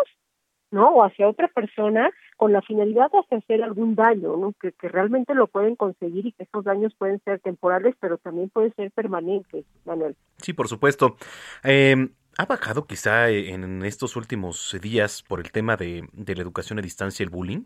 ¿no? O hacia otra persona con la finalidad de hacer algún daño, ¿no? Que, que realmente lo pueden conseguir y que esos daños pueden ser temporales, pero también pueden ser permanentes, Manuel. Sí, por supuesto. Eh, ¿Ha bajado quizá en estos últimos días por el tema de, de la educación a distancia el bullying?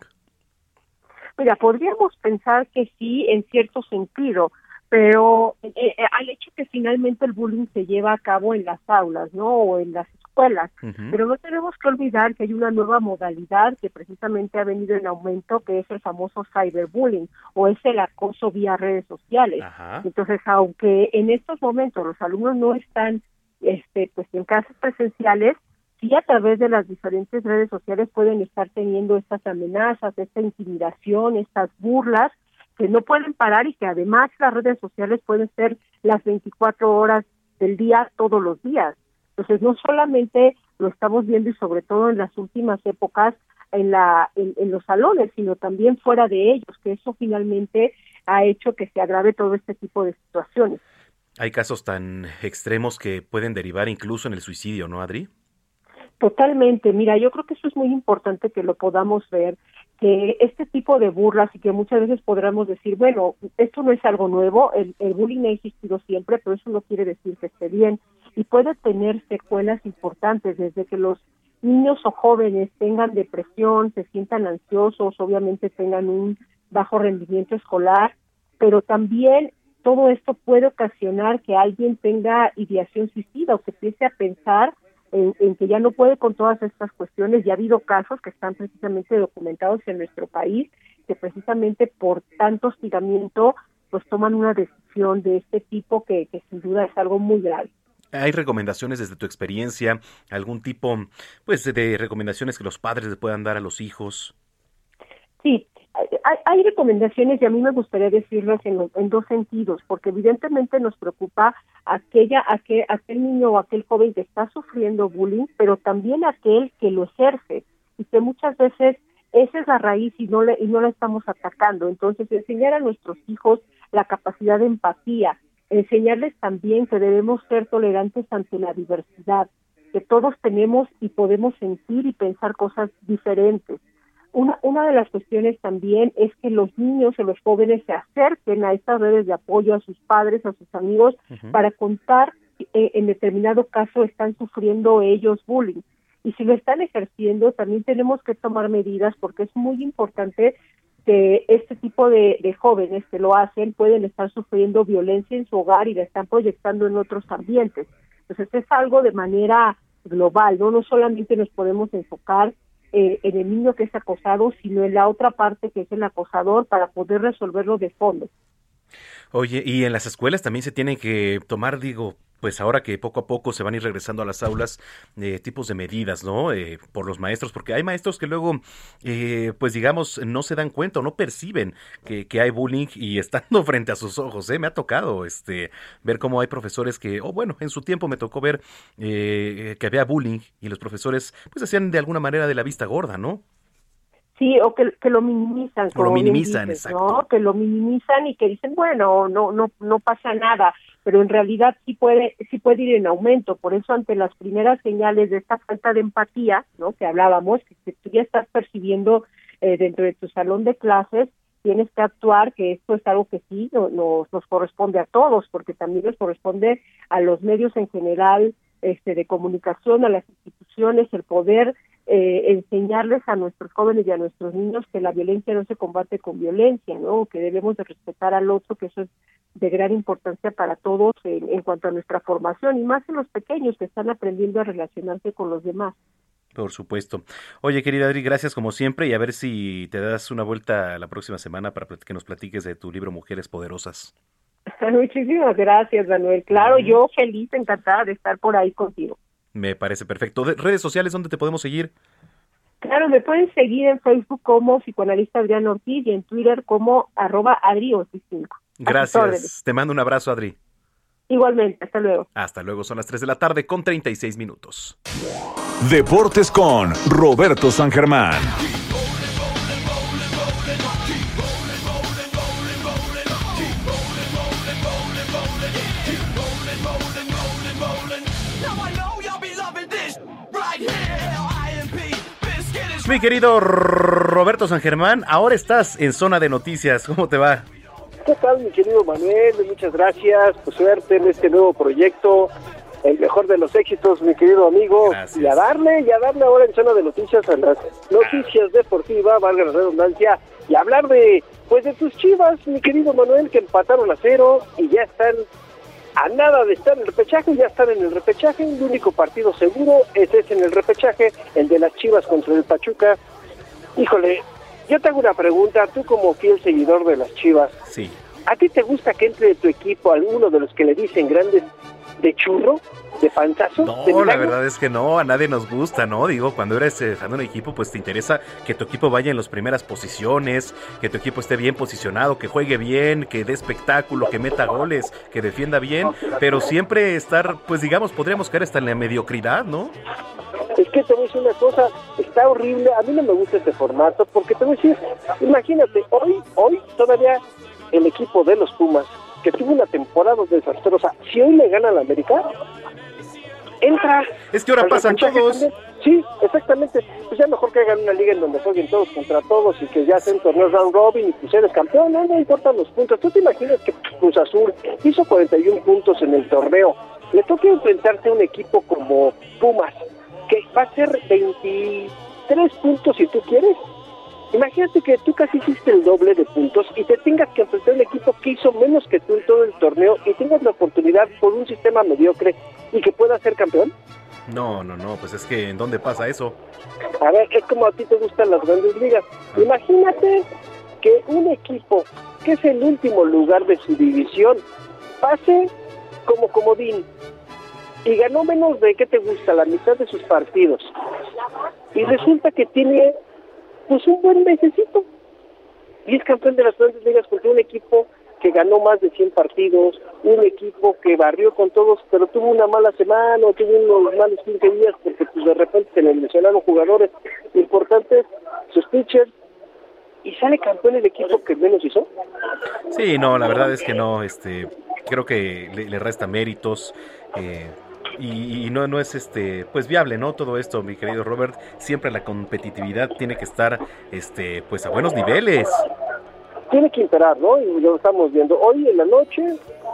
Mira, podríamos pensar que sí, en cierto sentido, pero eh, eh, al hecho que finalmente el bullying se lleva a cabo en las aulas, ¿no? O en las escuelas. Pero no tenemos que olvidar que hay una nueva modalidad que precisamente ha venido en aumento, que es el famoso cyberbullying o es el acoso vía redes sociales. Entonces, aunque en estos momentos los alumnos no están este pues en clases presenciales, sí a través de las diferentes redes sociales pueden estar teniendo estas amenazas, esta intimidación, estas burlas que no pueden parar y que además las redes sociales pueden ser las 24 horas del día todos los días. Entonces, no solamente lo estamos viendo y sobre todo en las últimas épocas en, la, en, los salones, sino también fuera de ellos, que eso finalmente ha hecho que se agrave todo este tipo de situaciones. Hay casos tan extremos que pueden derivar incluso en el suicidio, ¿no, Adri? Totalmente. Mira, yo creo que eso es muy importante que lo podamos ver, que este tipo de burlas y que muchas veces podríamos decir, bueno, esto no es algo nuevo, el, el bullying ha existido siempre, pero eso no quiere decir que esté bien y puede tener secuelas importantes desde que los niños o jóvenes tengan depresión, se sientan ansiosos, obviamente tengan un bajo rendimiento escolar, pero también todo esto puede ocasionar que alguien tenga ideación suicida o que empiece a pensar en, en, que ya no puede con todas estas cuestiones. Ya ha habido casos que están precisamente documentados en nuestro país que precisamente por tanto hostigamiento pues toman una decisión de este tipo que, que sin duda es algo muy grave. ¿Hay recomendaciones desde tu experiencia? ¿Algún tipo pues, de recomendaciones que los padres le puedan dar a los hijos? Sí, hay, recomendaciones y a mí me gustaría decirlas en, en, dos sentidos, porque evidentemente nos preocupa aquella, aquel, aquel niño o aquel joven que está sufriendo bullying, pero también aquel que lo ejerce y que muchas veces esa es la raíz y no le y no la estamos atacando. Entonces enseñar a nuestros hijos la capacidad de empatía, enseñarles también que debemos ser tolerantes ante la diversidad, que todos tenemos y podemos sentir y pensar cosas diferentes una, una de las cuestiones también es que los niños o los jóvenes se acerquen a estas redes de apoyo a sus padres, a sus amigos, para contar eh, en determinado caso están sufriendo ellos bullying. Y si lo están ejerciendo, también tenemos que tomar medidas porque es muy importante que este tipo de, jóvenes que lo hacen pueden estar sufriendo violencia en su hogar y la están proyectando en otros ambientes. Entonces es algo de manera global, no no solamente nos podemos enfocar eh, en el niño que es acosado, sino en la otra parte que es el acosador para poder resolverlo de fondo. Oye, y en las escuelas también se tienen que tomar, digo, pues ahora que poco a poco se van a ir regresando a las aulas, eh, tipos de medidas, ¿no? Eh, por los maestros, porque hay maestros que luego, eh, pues digamos, no se dan cuenta o no perciben que, hay bullying y estando frente a sus ojos, ¿eh? Me ha tocado este, ver cómo hay profesores que, o bueno, en su tiempo me tocó ver que había bullying y los profesores, pues hacían de alguna manera de la vista gorda, ¿no? Sí, o que, que lo minimizan. O lo minimizan, exacto. Que lo minimizan y que dicen, bueno, no, no, no pasa nada, pero en realidad sí puede, sí puede ir en aumento. Por eso, ante las primeras señales de esta falta de empatía, ¿no? Que hablábamos, que, tú ya estás percibiendo eh, dentro de tu salón de clases, tienes que actuar, que esto es algo que sí nos, nos corresponde a todos, porque también nos corresponde a los medios en general este, de comunicación, a las instituciones, el poder eh, enseñarles a nuestros jóvenes y a nuestros niños que la violencia no se combate con violencia, ¿no? Que debemos de respetar al otro, que eso es de gran importancia para todos en, cuanto a nuestra formación y más en los pequeños que están aprendiendo a relacionarse con los demás. Por supuesto. Oye, querida Adri, gracias como siempre y a ver si te das una vuelta la próxima semana para que nos platiques de tu libro Mujeres Poderosas. Muchísimas gracias, Manuel. Claro, yo feliz, encantada de estar por ahí contigo. Me parece perfecto. ¿Redes sociales dónde te podemos seguir? Claro, me pueden seguir en Facebook como psicoanalista Adrián Ortiz y en Twitter como arroba Adri 5 Gracias. Te mando un abrazo, Adri. Igualmente, hasta luego. Hasta luego, son las 3 de la tarde con 36 minutos. Deportes con Roberto San Germán. Mi querido Roberto San Germán, ahora estás en zona de noticias. ¿Cómo te va? ¿Qué tal, mi querido Manuel? Muchas gracias. Por suerte en este nuevo proyecto. El mejor de los éxitos, mi querido amigo. Y a darle, y a darle ahora en zona de noticias a las noticias deportivas, valga la redundancia, y hablar de, pues de tus chivas, mi querido Manuel, que empataron a cero y ya están a nada de estar en el repechaje, ya están en el repechaje, el único partido seguro ese es en el repechaje, el de las Chivas contra el Pachuca. Híjole, yo te hago una pregunta, tú como fiel seguidor de las Chivas, sí. ¿a ti te gusta que entre de tu equipo alguno de los que le dicen grandes de churro? de pantazo? No, la verdad es que no, a nadie nos gusta, ¿no? Digo, cuando eres eh, de un equipo, pues te interesa que tu equipo vaya en las primeras posiciones, que tu equipo esté bien posicionado, que juegue bien, que dé espectáculo, que meta goles, que defienda bien, pero siempre estar, pues digamos, podríamos caer hasta en la mediocridad, ¿no? Es que te voy a decir una cosa, está horrible, a mí no me gusta este formato, porque te voy a decir, imagínate, hoy, hoy todavía el equipo de los Pumas, que tuvo una temporada desastrosa, si hoy le gana a la América, entra. Es que ahora pasan todos. Sí, exactamente. Pues ya mejor que hagan una liga en donde jueguen todos contra todos y que ya hacen torneos round robin y pues eres campeón, no, no importan los puntos. ¿Tú te imaginas que Cruz Azul hizo 41 puntos en el torneo? Le toca enfrentarse a un equipo como Pumas, que va a ser 23 puntos si tú quieres, Imagínate que tú casi hiciste el doble de puntos y te tengas que enfrentar a un equipo que hizo menos que tú en todo el torneo y tengas la oportunidad por un sistema mediocre y que pueda ser campeón. No, no, no, pues es que ¿en dónde pasa eso? A ver, es como a ti te gustan las grandes ligas. Imagínate que un equipo que es el último lugar de su división pase como comodín. Y ganó menos de, ¿qué te gusta? La mitad de sus partidos. Y resulta que tiene, pues, un buen mesecito. Y es campeón de las grandes ligas contra un equipo que ganó más de 100 partidos, un equipo que barrió con todos, pero tuvo una mala semana, tuvo unos malos 15 días porque pues de repente se le mencionaron jugadores importantes, sus pitchers, y sale campeón el equipo que menos hizo. Sí, no, la verdad es que no, este, creo que le, resta méritos. Eh, y, no no es este pues viable no todo esto mi querido Robert siempre la competitividad tiene que estar este pues a buenos niveles tiene que imperar, ¿no? Y lo estamos viendo. Hoy en la noche,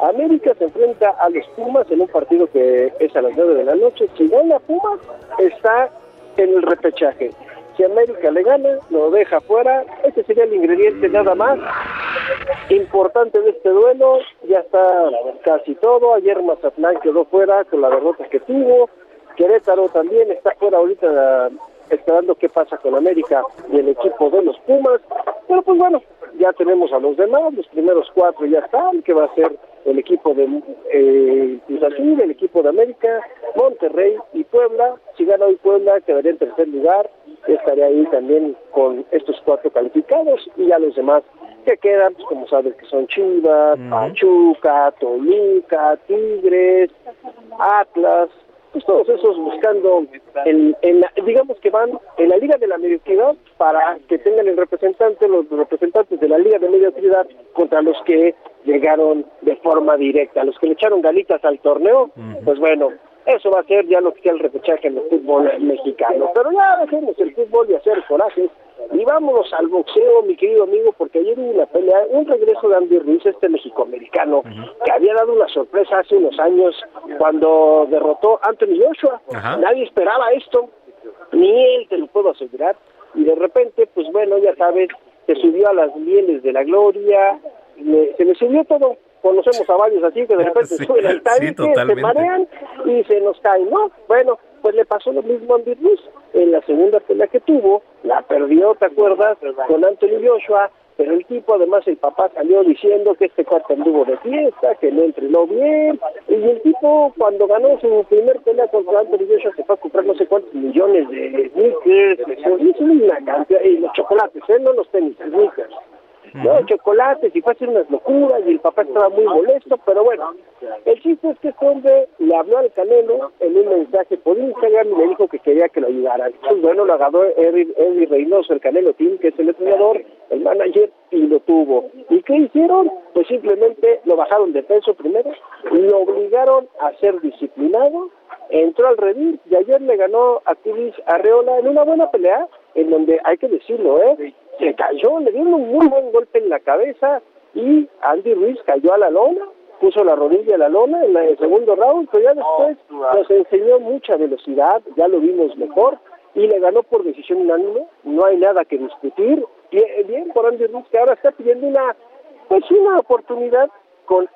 América se enfrenta a los Pumas en un partido que es a las 9 de la noche. Si gana Pumas, está en el repechaje. Si América le gana, lo deja fuera. Ese sería el ingrediente nada más importante de este duelo. Ya está casi todo. Ayer Mazatlán quedó fuera con la derrota que tuvo. Querétaro también está fuera ahorita esperando qué pasa con América y el equipo de los Pumas. Pero pues bueno, ya tenemos a los demás, los primeros cuatro ya están, que va a ser el equipo de eh, el equipo de América, Monterrey y Puebla. Si gana hoy Puebla, quedaría en tercer lugar. Estaría ahí también con estos cuatro calificados y ya los demás que quedan, pues como sabes que son Chivas, Pachuca, Toluca, Tigres, Atlas, pues todos esos buscando, en, digamos que van en la Liga de la Mediocridad para que tengan el representante, los representantes de la Liga de Mediocridad contra los que llegaron de forma directa, los que le echaron ganitas al torneo, pues bueno, eso va a ser ya lo que sea el repechaje en el fútbol mexicano. Pero ya dejemos el fútbol y hacer corajes y vámonos al boxeo, mi querido amigo, porque ayer hubo una pelea, un regreso de Andy Ruiz, este mexicoamericano, que había dado una sorpresa hace unos años cuando derrotó a Anthony Joshua. Nadie esperaba esto, ni él, te lo puedo asegurar. Y de repente, pues bueno, ya sabes, se subió a las mieles de la gloria, se le subió todo conocemos a varios así que de repente suben al tanque, se marean y se nos caen, ¿no? Bueno, pues le pasó lo mismo a Andy Ruiz. En la segunda pelea que tuvo, la perdió, ¿te acuerdas? Con Anthony Joshua, pero el tipo, además, el papá salió diciendo que este cuarto anduvo de fiesta, que no entrenó bien, y el tipo, cuando ganó su primer pelea contra Anthony Joshua, se fue a comprar no sé cuántos millones de sneakers, una cantidad, y los chocolates, ¿eh? no los tenis, sneakers ¿no? Chocolates y fue a hacer unas locuras y el papá estaba muy molesto, pero bueno, el chiste es que este hombre le habló al Canelo en un mensaje por Instagram y le dijo que quería que lo ayudaran. Pues bueno, lo agarró Eddie, Reynoso, el Canelo Team, que es el entrenador, el manager, y lo tuvo. ¿Y qué hicieron? Pues simplemente lo bajaron de peso primero, lo obligaron a ser disciplinado, entró al redil y ayer le ganó a Tilis Arreola en una buena pelea, en donde hay que decirlo, ¿eh? Se cayó, le dieron un muy buen golpe en la cabeza y Andy Ruiz cayó a la lona, puso la rodilla a la lona en el segundo round, pero ya después nos enseñó mucha velocidad, ya lo vimos mejor y le ganó por decisión unánime, no hay nada que discutir, bien, por Andy Ruiz que ahora está pidiendo una, pues una oportunidad con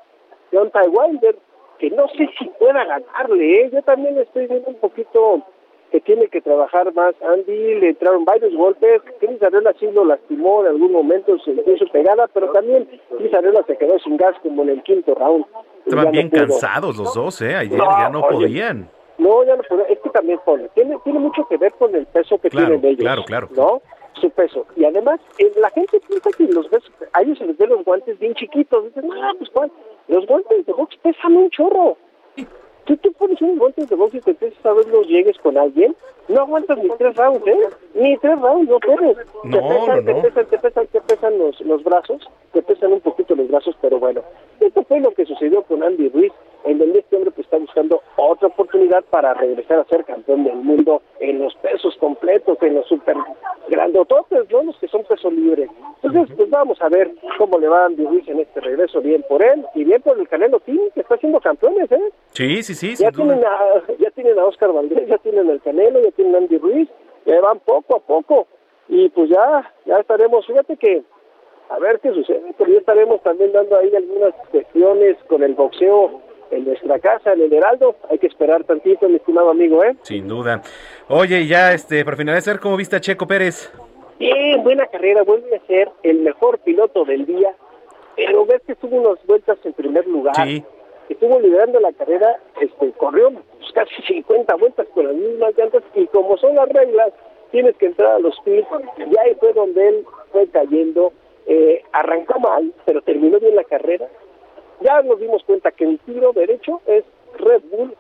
Deontay Wilder, que no sé si pueda ganarle, ¿eh? yo también estoy viendo un poquito que tiene que trabajar más. Andy le entraron varios golpes. Cris Arreola sí lo lastimó en algún momento, se le puso pegada, pero también Cris Arreola se quedó sin gas como en el quinto round. Estaban bien cansados los dos, ¿eh? Ayer ya no podían. No, ya no podían. Es que también pone, tiene, tiene mucho que ver con el peso que tienen ellos. Claro, claro. ¿No? Su peso. Y además, eh, la gente piensa que los ves, a ellos se les ven los guantes bien chiquitos. Dicen, no, pues, ¿cuál? Los guantes de box pesan un chorro. Tú, tú pones un guantes de box y te empiezas a ver los llegues con alguien, no aguantas ni tres rounds, ¿eh? Ni tres rounds, no puedes. No, te pesan, no, Te pesan, te pesan, te pesan los, los brazos, te pesan un poquito los brazos, pero bueno. Esto fue lo que sucedió con Andy Ruiz, en donde este hombre pues, está buscando otra oportunidad para regresar a ser campeón del mundo en los pesos completos, en los super grandototes, ¿no? Los que son peso libre. Entonces, pues vamos a ver cómo le va a Andy Ruiz en este regreso, bien por él y bien por el Canelo Team, que está haciendo campeones, ¿eh? Sí, sí, sí. Ya tienen, a, ya tienen a Oscar Valdés, ya tienen al Canelo, ya tienen a Andy Ruiz, ya van poco a poco. Y pues ya, ya estaremos, fíjate que, a ver qué sucede, pero ya estaremos también dando ahí algunas cuestiones con el boxeo en nuestra casa, en el Heraldo. Hay que esperar tantito, mi estimado amigo, ¿eh? Sin duda. Oye, ya, este, para finalizar, ¿cómo viste a Checo Pérez? Bien, buena carrera, vuelve a ser el mejor piloto del día, pero ves que tuvo unas vueltas en primer lugar. Sí. estuvo liderando la carrera, este, corrió pues, casi 50 vueltas con las mismas llantas y como son las reglas, tienes que entrar a los pits y ahí fue donde él fue cayendo, eh, arrancó mal, pero terminó bien la carrera. Ya nos dimos cuenta que el tiro derecho es Red Bull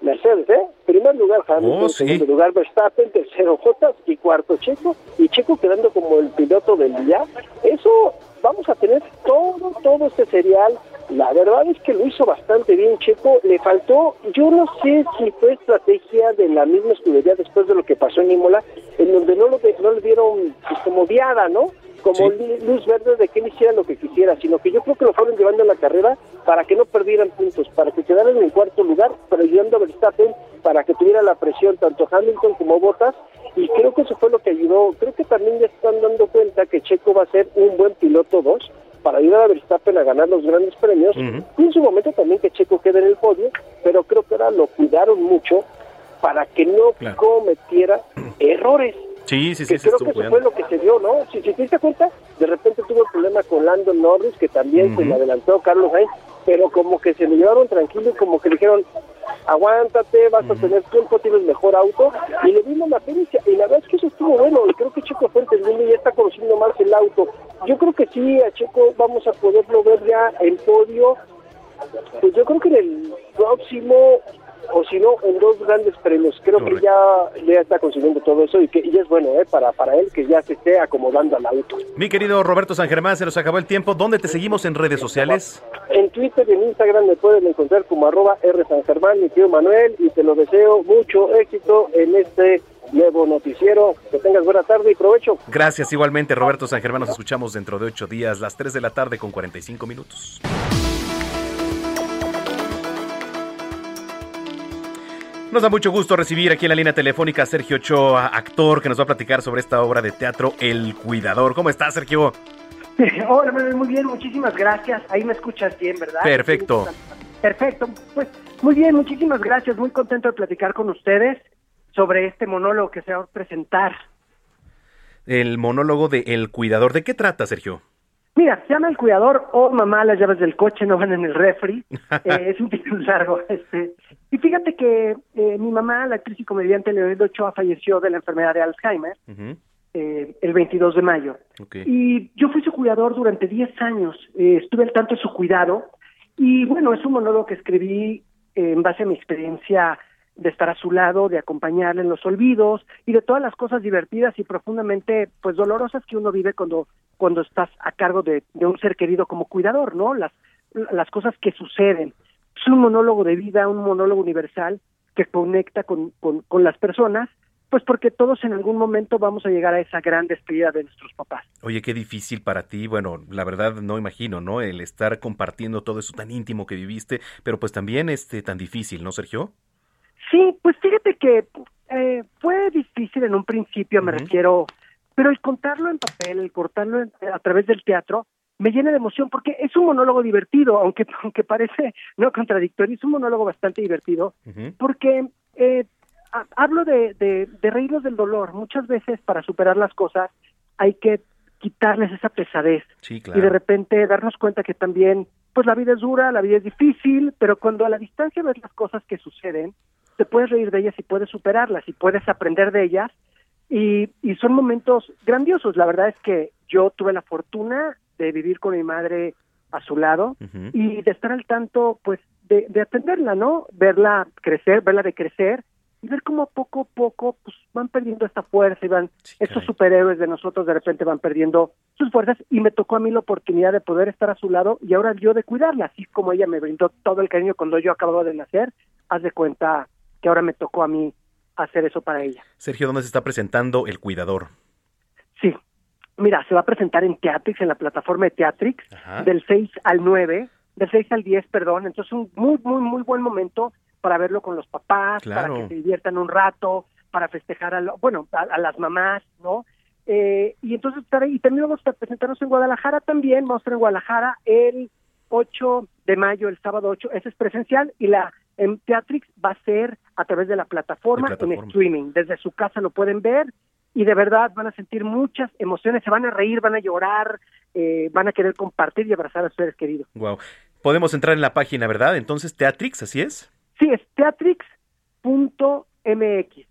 Mercedes, ¿eh? Primer lugar Hamilton, oh, segundo lugar Verstappen, tercero Jotas y cuarto Checo, y Checo quedando como el piloto del día. Eso vamos a tener todo, todo este serial. La verdad es que lo hizo bastante bien Checo, le faltó, yo no sé si fue estrategia de la misma escudería después de lo que pasó en Imola, en donde no, lo, no le dieron pues, como viada, ¿no? Como luz verde de que él hiciera lo que quisiera, sino que yo creo que lo fueron llevando en la carrera para que no perdieran puntos, para que quedaran en cuarto lugar, pero ayudando a Verstappen para que tuviera la presión tanto Hamilton como Bottas, y creo que eso fue lo que ayudó. Creo que también ya están dando cuenta que Checo va a ser un buen piloto 2 para ayudar a Verstappen a ganar los grandes premios, y en su momento también que Checo quede en el podio, pero creo que ahora lo cuidaron mucho para que no cometiera errores Sí, sí, sí. Que creo que eso fue lo que se dio, ¿no? Si, si te diste cuenta, de repente tuvo el problema con Landon Norris, que también se le adelantó Carlos Sainz, pero como que se lo llevaron tranquilo y como que le dijeron, aguántate, vas a tener tiempo, tienes mejor auto, y le vimos la pericia, y la verdad es que eso estuvo bueno, y creo que Checo fue entendiendo y ya está conociendo más el auto. Yo creo que sí, a Checo vamos a poderlo ver ya en podio, pues yo creo que en el próximo o si no, en dos grandes premios. Creo que ya, ya está consiguiendo todo eso y que y es bueno ¿eh? para, para él que ya se esté acomodando al auto. Mi querido Roberto San Germán, se nos acabó el tiempo. ¿Dónde te seguimos en redes sociales? En Twitter y en Instagram me pueden encontrar como arroba R San Germán, mi tío Manuel, y te lo deseo mucho éxito en este nuevo noticiero. Que tengas buena tarde y provecho. Gracias igualmente, Roberto San Germán. Nos escuchamos dentro de ocho días, las 3 de la tarde con 45 minutos. Nos da mucho gusto recibir aquí en la línea telefónica a Sergio Ochoa, actor, que nos va a platicar sobre esta obra de teatro El Cuidador. ¿Cómo estás, Sergio? Hola, muy bien, muchísimas gracias. Ahí me escuchas bien, ¿verdad? Perfecto. Perfecto. Pues muy bien, muchísimas gracias. Muy contento de platicar con ustedes sobre este monólogo que se va a presentar. El monólogo de El Cuidador. ¿De qué trata, Sergio? Mira, se llama El Cuidador o Mamá, las llaves del coche no van en el refri. Eh, es un título largo. Este. Y fíjate que eh, mi mamá, la actriz y comediante Leonel Ochoa, falleció de la enfermedad de Alzheimer eh, el 22 de mayo. Y yo fui su cuidador durante 10 años. estuve al tanto de su cuidado. Y bueno, es un monólogo que escribí en base a mi experiencia de estar a su lado, de acompañarle en los olvidos y de todas las cosas divertidas y profundamente pues dolorosas que uno vive cuando cuando estás a cargo de, un ser querido como cuidador, ¿no? Las las cosas que suceden. Es un monólogo de vida, un monólogo universal que conecta con, con, con las personas pues porque todos en algún momento vamos a llegar a esa gran despedida de nuestros papás. Oye, qué difícil para ti, bueno, la verdad no imagino, ¿no? El estar compartiendo todo eso tan íntimo que viviste, pero pues también este tan difícil, ¿no, Sergio? Sí, pues fíjate que eh, fue difícil en un principio, me refiero, pero el contarlo en papel, el cortarlo a través del teatro, me llena de emoción porque es un monólogo divertido, aunque aunque parece no contradictorio, es un monólogo bastante divertido porque eh, hablo de, de, de reírnos del dolor. Muchas veces para superar las cosas hay que quitarles esa pesadez y de repente darnos cuenta que también pues la vida es dura, la vida es difícil, pero cuando a la distancia ves las cosas que suceden, te puedes reír de ellas y puedes superarlas y puedes aprender de ellas y, y son momentos grandiosos. La verdad es que yo tuve la fortuna de vivir con mi madre a su lado y de estar al tanto, pues, de, de atenderla, ¿no? Verla crecer, verla de crecer y ver cómo poco a poco pues, van perdiendo esta fuerza y van, estos superhéroes de nosotros de repente van perdiendo sus fuerzas y me tocó a mí la oportunidad de poder estar a su lado y ahora yo de cuidarla, así como ella me brindó todo el cariño cuando yo acababa de nacer, haz de cuenta que ahora me tocó a mí hacer eso para ella. Sergio, ¿dónde se está presentando El Cuidador? Sí, mira, se va a presentar en Teatrix, en la plataforma de Teatrix, del 6 al 9, del 6 al 10, perdón, entonces un muy, muy, muy buen momento para verlo con los papás, para que se diviertan un rato, para festejar a, bueno, a, las mamás, ¿no? Eh, y entonces y también vamos a presentarnos en Guadalajara también, vamos a estar en Guadalajara el 8 de mayo, el sábado 8, ese es presencial y la en Teatrix va a ser a través de la plataforma, en streaming. Desde su casa lo pueden ver y de verdad van a sentir muchas emociones, se van a reír, van a llorar, eh, van a querer compartir y abrazar a sus seres queridos. Wow. podemos entrar en la página, ¿verdad? Entonces, Teatrix, ¿así es? Sí, es teatrix.mx,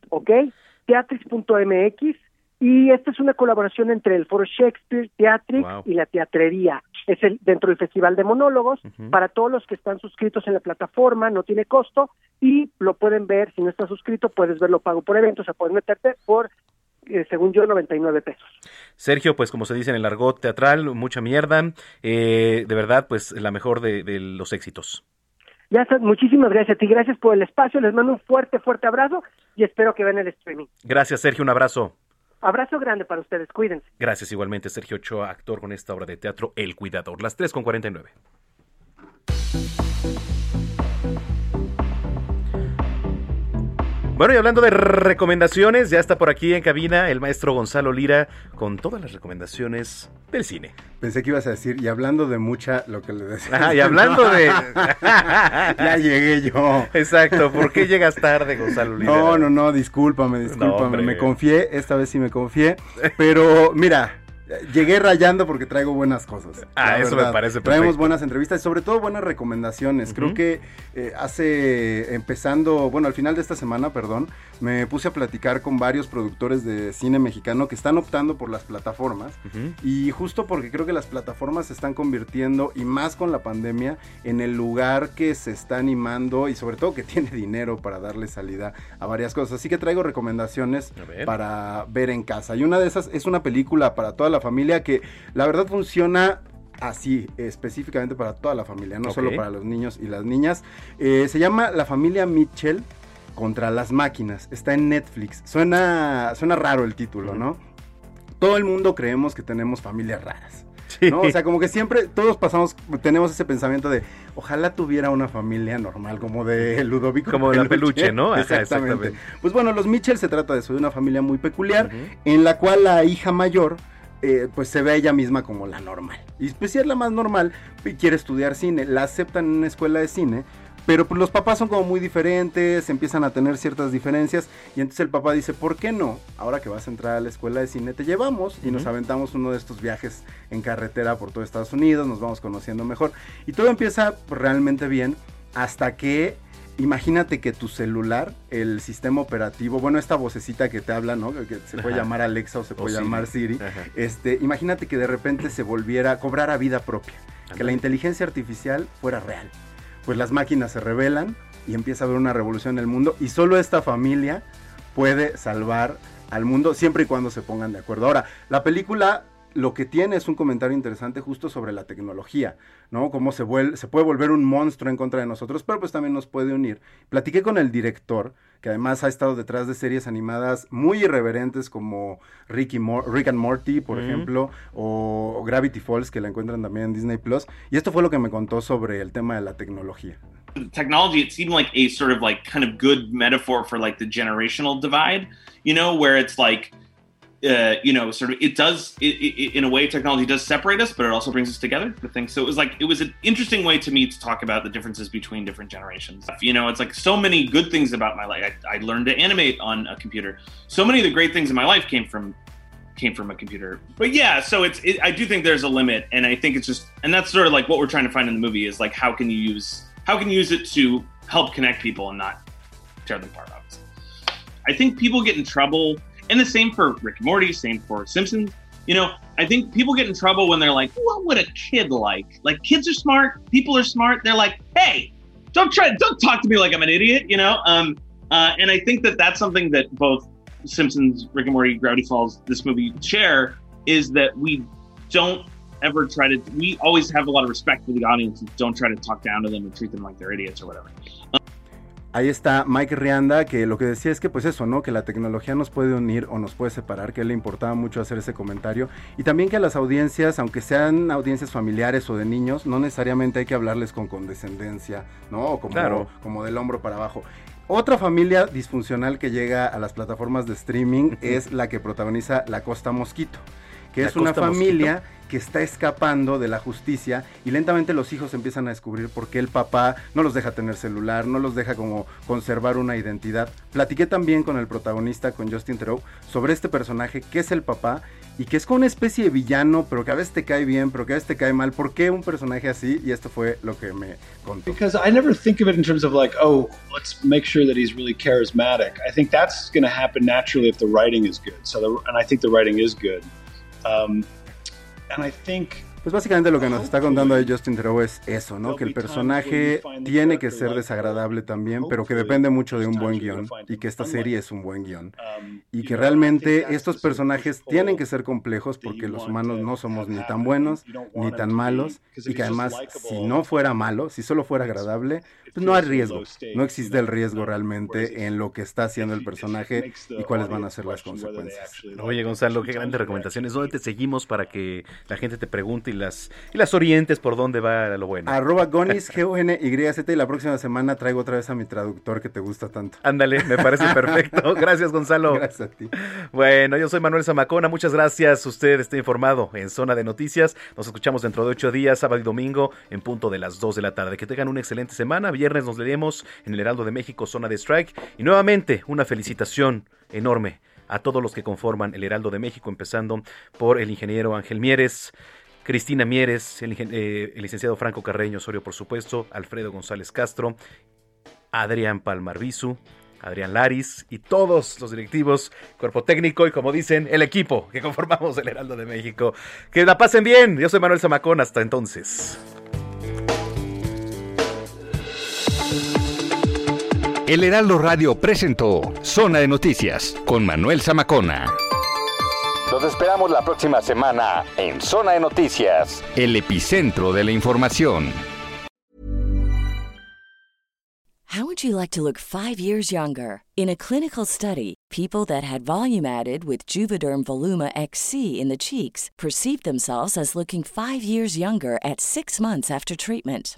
¿ok? Teatrix.mx y esta es una colaboración entre el Foro Shakespeare, Teatrix y la Teatrería. Es el, dentro del Festival de Monólogos. Para todos los que están suscritos en la plataforma, no tiene costo y lo pueden ver. Si no estás suscrito, puedes verlo pago por evento. O sea, puedes meterte por, eh, según yo, 99 pesos. Sergio, pues como se dice en el argot teatral, mucha mierda. Eh, de verdad, pues la mejor de, de los éxitos. Ya está, muchísimas gracias a ti, gracias por el espacio, les mando un fuerte, fuerte abrazo y espero que vean el streaming. Gracias, Sergio, un abrazo. Abrazo grande para ustedes, cuídense. Gracias igualmente, Sergio Ochoa, actor con esta obra de teatro El Cuidador. Las 3 con 49. Bueno, y hablando de recomendaciones, ya está por aquí en cabina el maestro Gonzalo Lira con todas las recomendaciones del cine. Pensé que ibas a decir, y hablando de mucha, lo que le decía. Ah, y hablando de... ya llegué yo. Exacto, ¿por qué llegas tarde, Gonzalo Lira? No, no, no, discúlpame, discúlpame, me confié, esta vez sí me confié, pero mira, Llegué rayando porque traigo buenas cosas. Ah, eso me parece perfecto. Traemos buenas entrevistas y sobre todo buenas recomendaciones. Creo que eh, hace, empezando, bueno, al final de esta semana, perdón, me puse a platicar con varios productores de cine mexicano que están optando por las plataformas. Y justo porque creo que las plataformas se están convirtiendo, y más con la pandemia, en el lugar que se está animando y sobre todo que tiene dinero para darle salida a varias cosas. Así que traigo recomendaciones para ver en casa. Y una de esas es una película para toda la familia que la verdad funciona así específicamente para toda la familia, no solo para los niños y las niñas. Eh, se llama La familia Mitchell contra las máquinas. Está en Netflix. Suena, suena raro el título, ¿no? Todo el mundo creemos que tenemos familias raras. ¿no? O sea, como que siempre todos pasamos, tenemos ese pensamiento de ojalá tuviera una familia normal, como de Ludovico. Como de la peluche, ¿no? exactamente. Pues bueno, los Mitchell se trata de eso, de una familia muy peculiar, en la cual la hija mayor eh, pues se ve ella misma como la normal. Y pues si es la más normal, quiere estudiar cine, la aceptan en una escuela de cine, pero pues los papás son como muy diferentes, empiezan a tener ciertas diferencias y entonces el papá dice, ¿por qué no? Ahora que vas a entrar a la escuela de cine, te llevamos y nos aventamos uno de estos viajes en carretera por todo Estados Unidos, nos vamos conociendo mejor. Y todo empieza realmente bien hasta que imagínate que tu celular, el sistema operativo, bueno, esta vocecita que te habla, ¿no? Que se puede llamar Alexa o se puede llamar Siri, este, imagínate que de repente se volviera, cobrara vida propia, que la inteligencia artificial fuera real. Pues las máquinas se rebelan y empieza a haber una revolución en el mundo y solo esta familia puede salvar al mundo siempre y cuando se pongan de acuerdo. Ahora, la película lo que tiene es un comentario interesante justo sobre la tecnología, ¿no? Cómo se, vuelve, se puede volver un monstruo en contra de nosotros, pero pues también nos puede unir. Platiqué con el director, que además ha estado detrás de series animadas muy irreverentes como Rick, Rick and Morty, por ejemplo, o Gravity Falls, que la encuentran también en Disney Plus. Y esto fue lo que me contó sobre el tema de la tecnología. Technology, it seemed like a sort of like kind of good metaphor for like the generational divide, you know, where it's like uh, you know, sort of, it does, it, it, in a way, technology does separate us, but it also brings us together. The thing, so it was like, it was an interesting way to me to talk about the differences between different generations. You know, it's like so many good things about my life. I, I learned to animate on a computer. So many of the great things in my life came from came from a computer. But yeah, so it's it, I do think there's a limit, and I think it's just, and that's sort of like what we're trying to find in the movie is like how can you use how can you use it to help connect people and not tear them apart. Obviously, I think people get in trouble and the same for Rick and Morty, same for Simpsons. You know, I think people get in trouble when they're like, what would a kid like? Like kids are smart, people are smart. They're like, hey, don't try, don't talk to me like I'm an idiot, you know? Um, uh, and I think that that's something that both Simpsons, Rick and Morty, Gravity Falls, this movie share is that we don't ever try to, we always have a lot of respect for the audience and don't try to talk down to them and treat them like they're idiots or whatever. Ahí está Mike Rianda, que lo que decía es que pues eso, ¿no? Que la tecnología nos puede unir o nos puede separar, que le importaba mucho hacer ese comentario. Y también que a las audiencias, aunque sean audiencias familiares o de niños, no necesariamente hay que hablarles con condescendencia, ¿no? O como, como del hombro para abajo. Otra familia disfuncional que llega a las plataformas de streaming es la que protagoniza La Costa Mosquito que es una familia que está escapando de la justicia y lentamente los hijos empiezan a descubrir por qué el papá no los deja tener celular, no los deja como conservar una identidad. Platiqué también con el protagonista, con Justin Theroux, sobre este personaje, que es el papá y que es como una especie de villano, pero que a veces te cae bien, pero que a veces te cae mal. ¿Por qué un personaje así? Y esto fue lo que me contó. Because I never think of it in terms of like, oh, let's make sure that he's really charismatic. I think that's going to happen naturally if the writing is good. So, the, and I think the writing is good. Um, and I think Pues básicamente lo que nos está contando ahí Justin Theroux es eso, ¿no? Que el personaje tiene que ser desagradable también, pero que depende mucho de un buen guion y que esta serie es un buen guion. Y que realmente estos personajes tienen que ser complejos porque los humanos no somos ni tan buenos ni tan malos y que además si no fuera malo, si solo fuera agradable, pues no hay riesgo. No existe el riesgo realmente en lo que está haciendo el personaje y cuáles van a ser las consecuencias. Oye Gonzalo, qué grandes recomendaciones. ¿Dónde te seguimos para que la gente te pregunte y las, y las orientes por dónde va lo bueno. Arroba Gonis, g o n y la próxima semana traigo otra vez a mi traductor que te gusta tanto. Ándale, me parece perfecto. Gracias, Gonzalo. Gracias a ti. Bueno, yo soy Manuel Zamacona, muchas gracias. Usted está informado en Zona de Noticias. Nos escuchamos dentro de ocho días, sábado y domingo, en punto de las dos de la tarde. Que tengan una excelente semana. Viernes nos leemos en el Heraldo de México, Zona de Strike. Y nuevamente, una felicitación enorme a todos los que conforman el Heraldo de México, empezando por el ingeniero Ángel Mieres, Cristina Mieres, eh, el, licenciado Franco Carreño Osorio, por supuesto, Alfredo González Castro, Adrián Palmarvisu, Adrián Laris y todos los directivos, cuerpo técnico y como dicen, el equipo que conformamos el Heraldo de México. Que la pasen bien. Yo soy Manuel Zamacón. Hasta entonces. El Heraldo Radio presentó Zona de Noticias con Manuel Zamacona. Los esperamos la próxima semana en Zona de Noticias, el epicentro de la información. How would you like to look 5 years younger? In a clinical study, people that had volume added with Juvederm Voluma XC in the cheeks perceived themselves as looking 5 years younger at 6 months after treatment.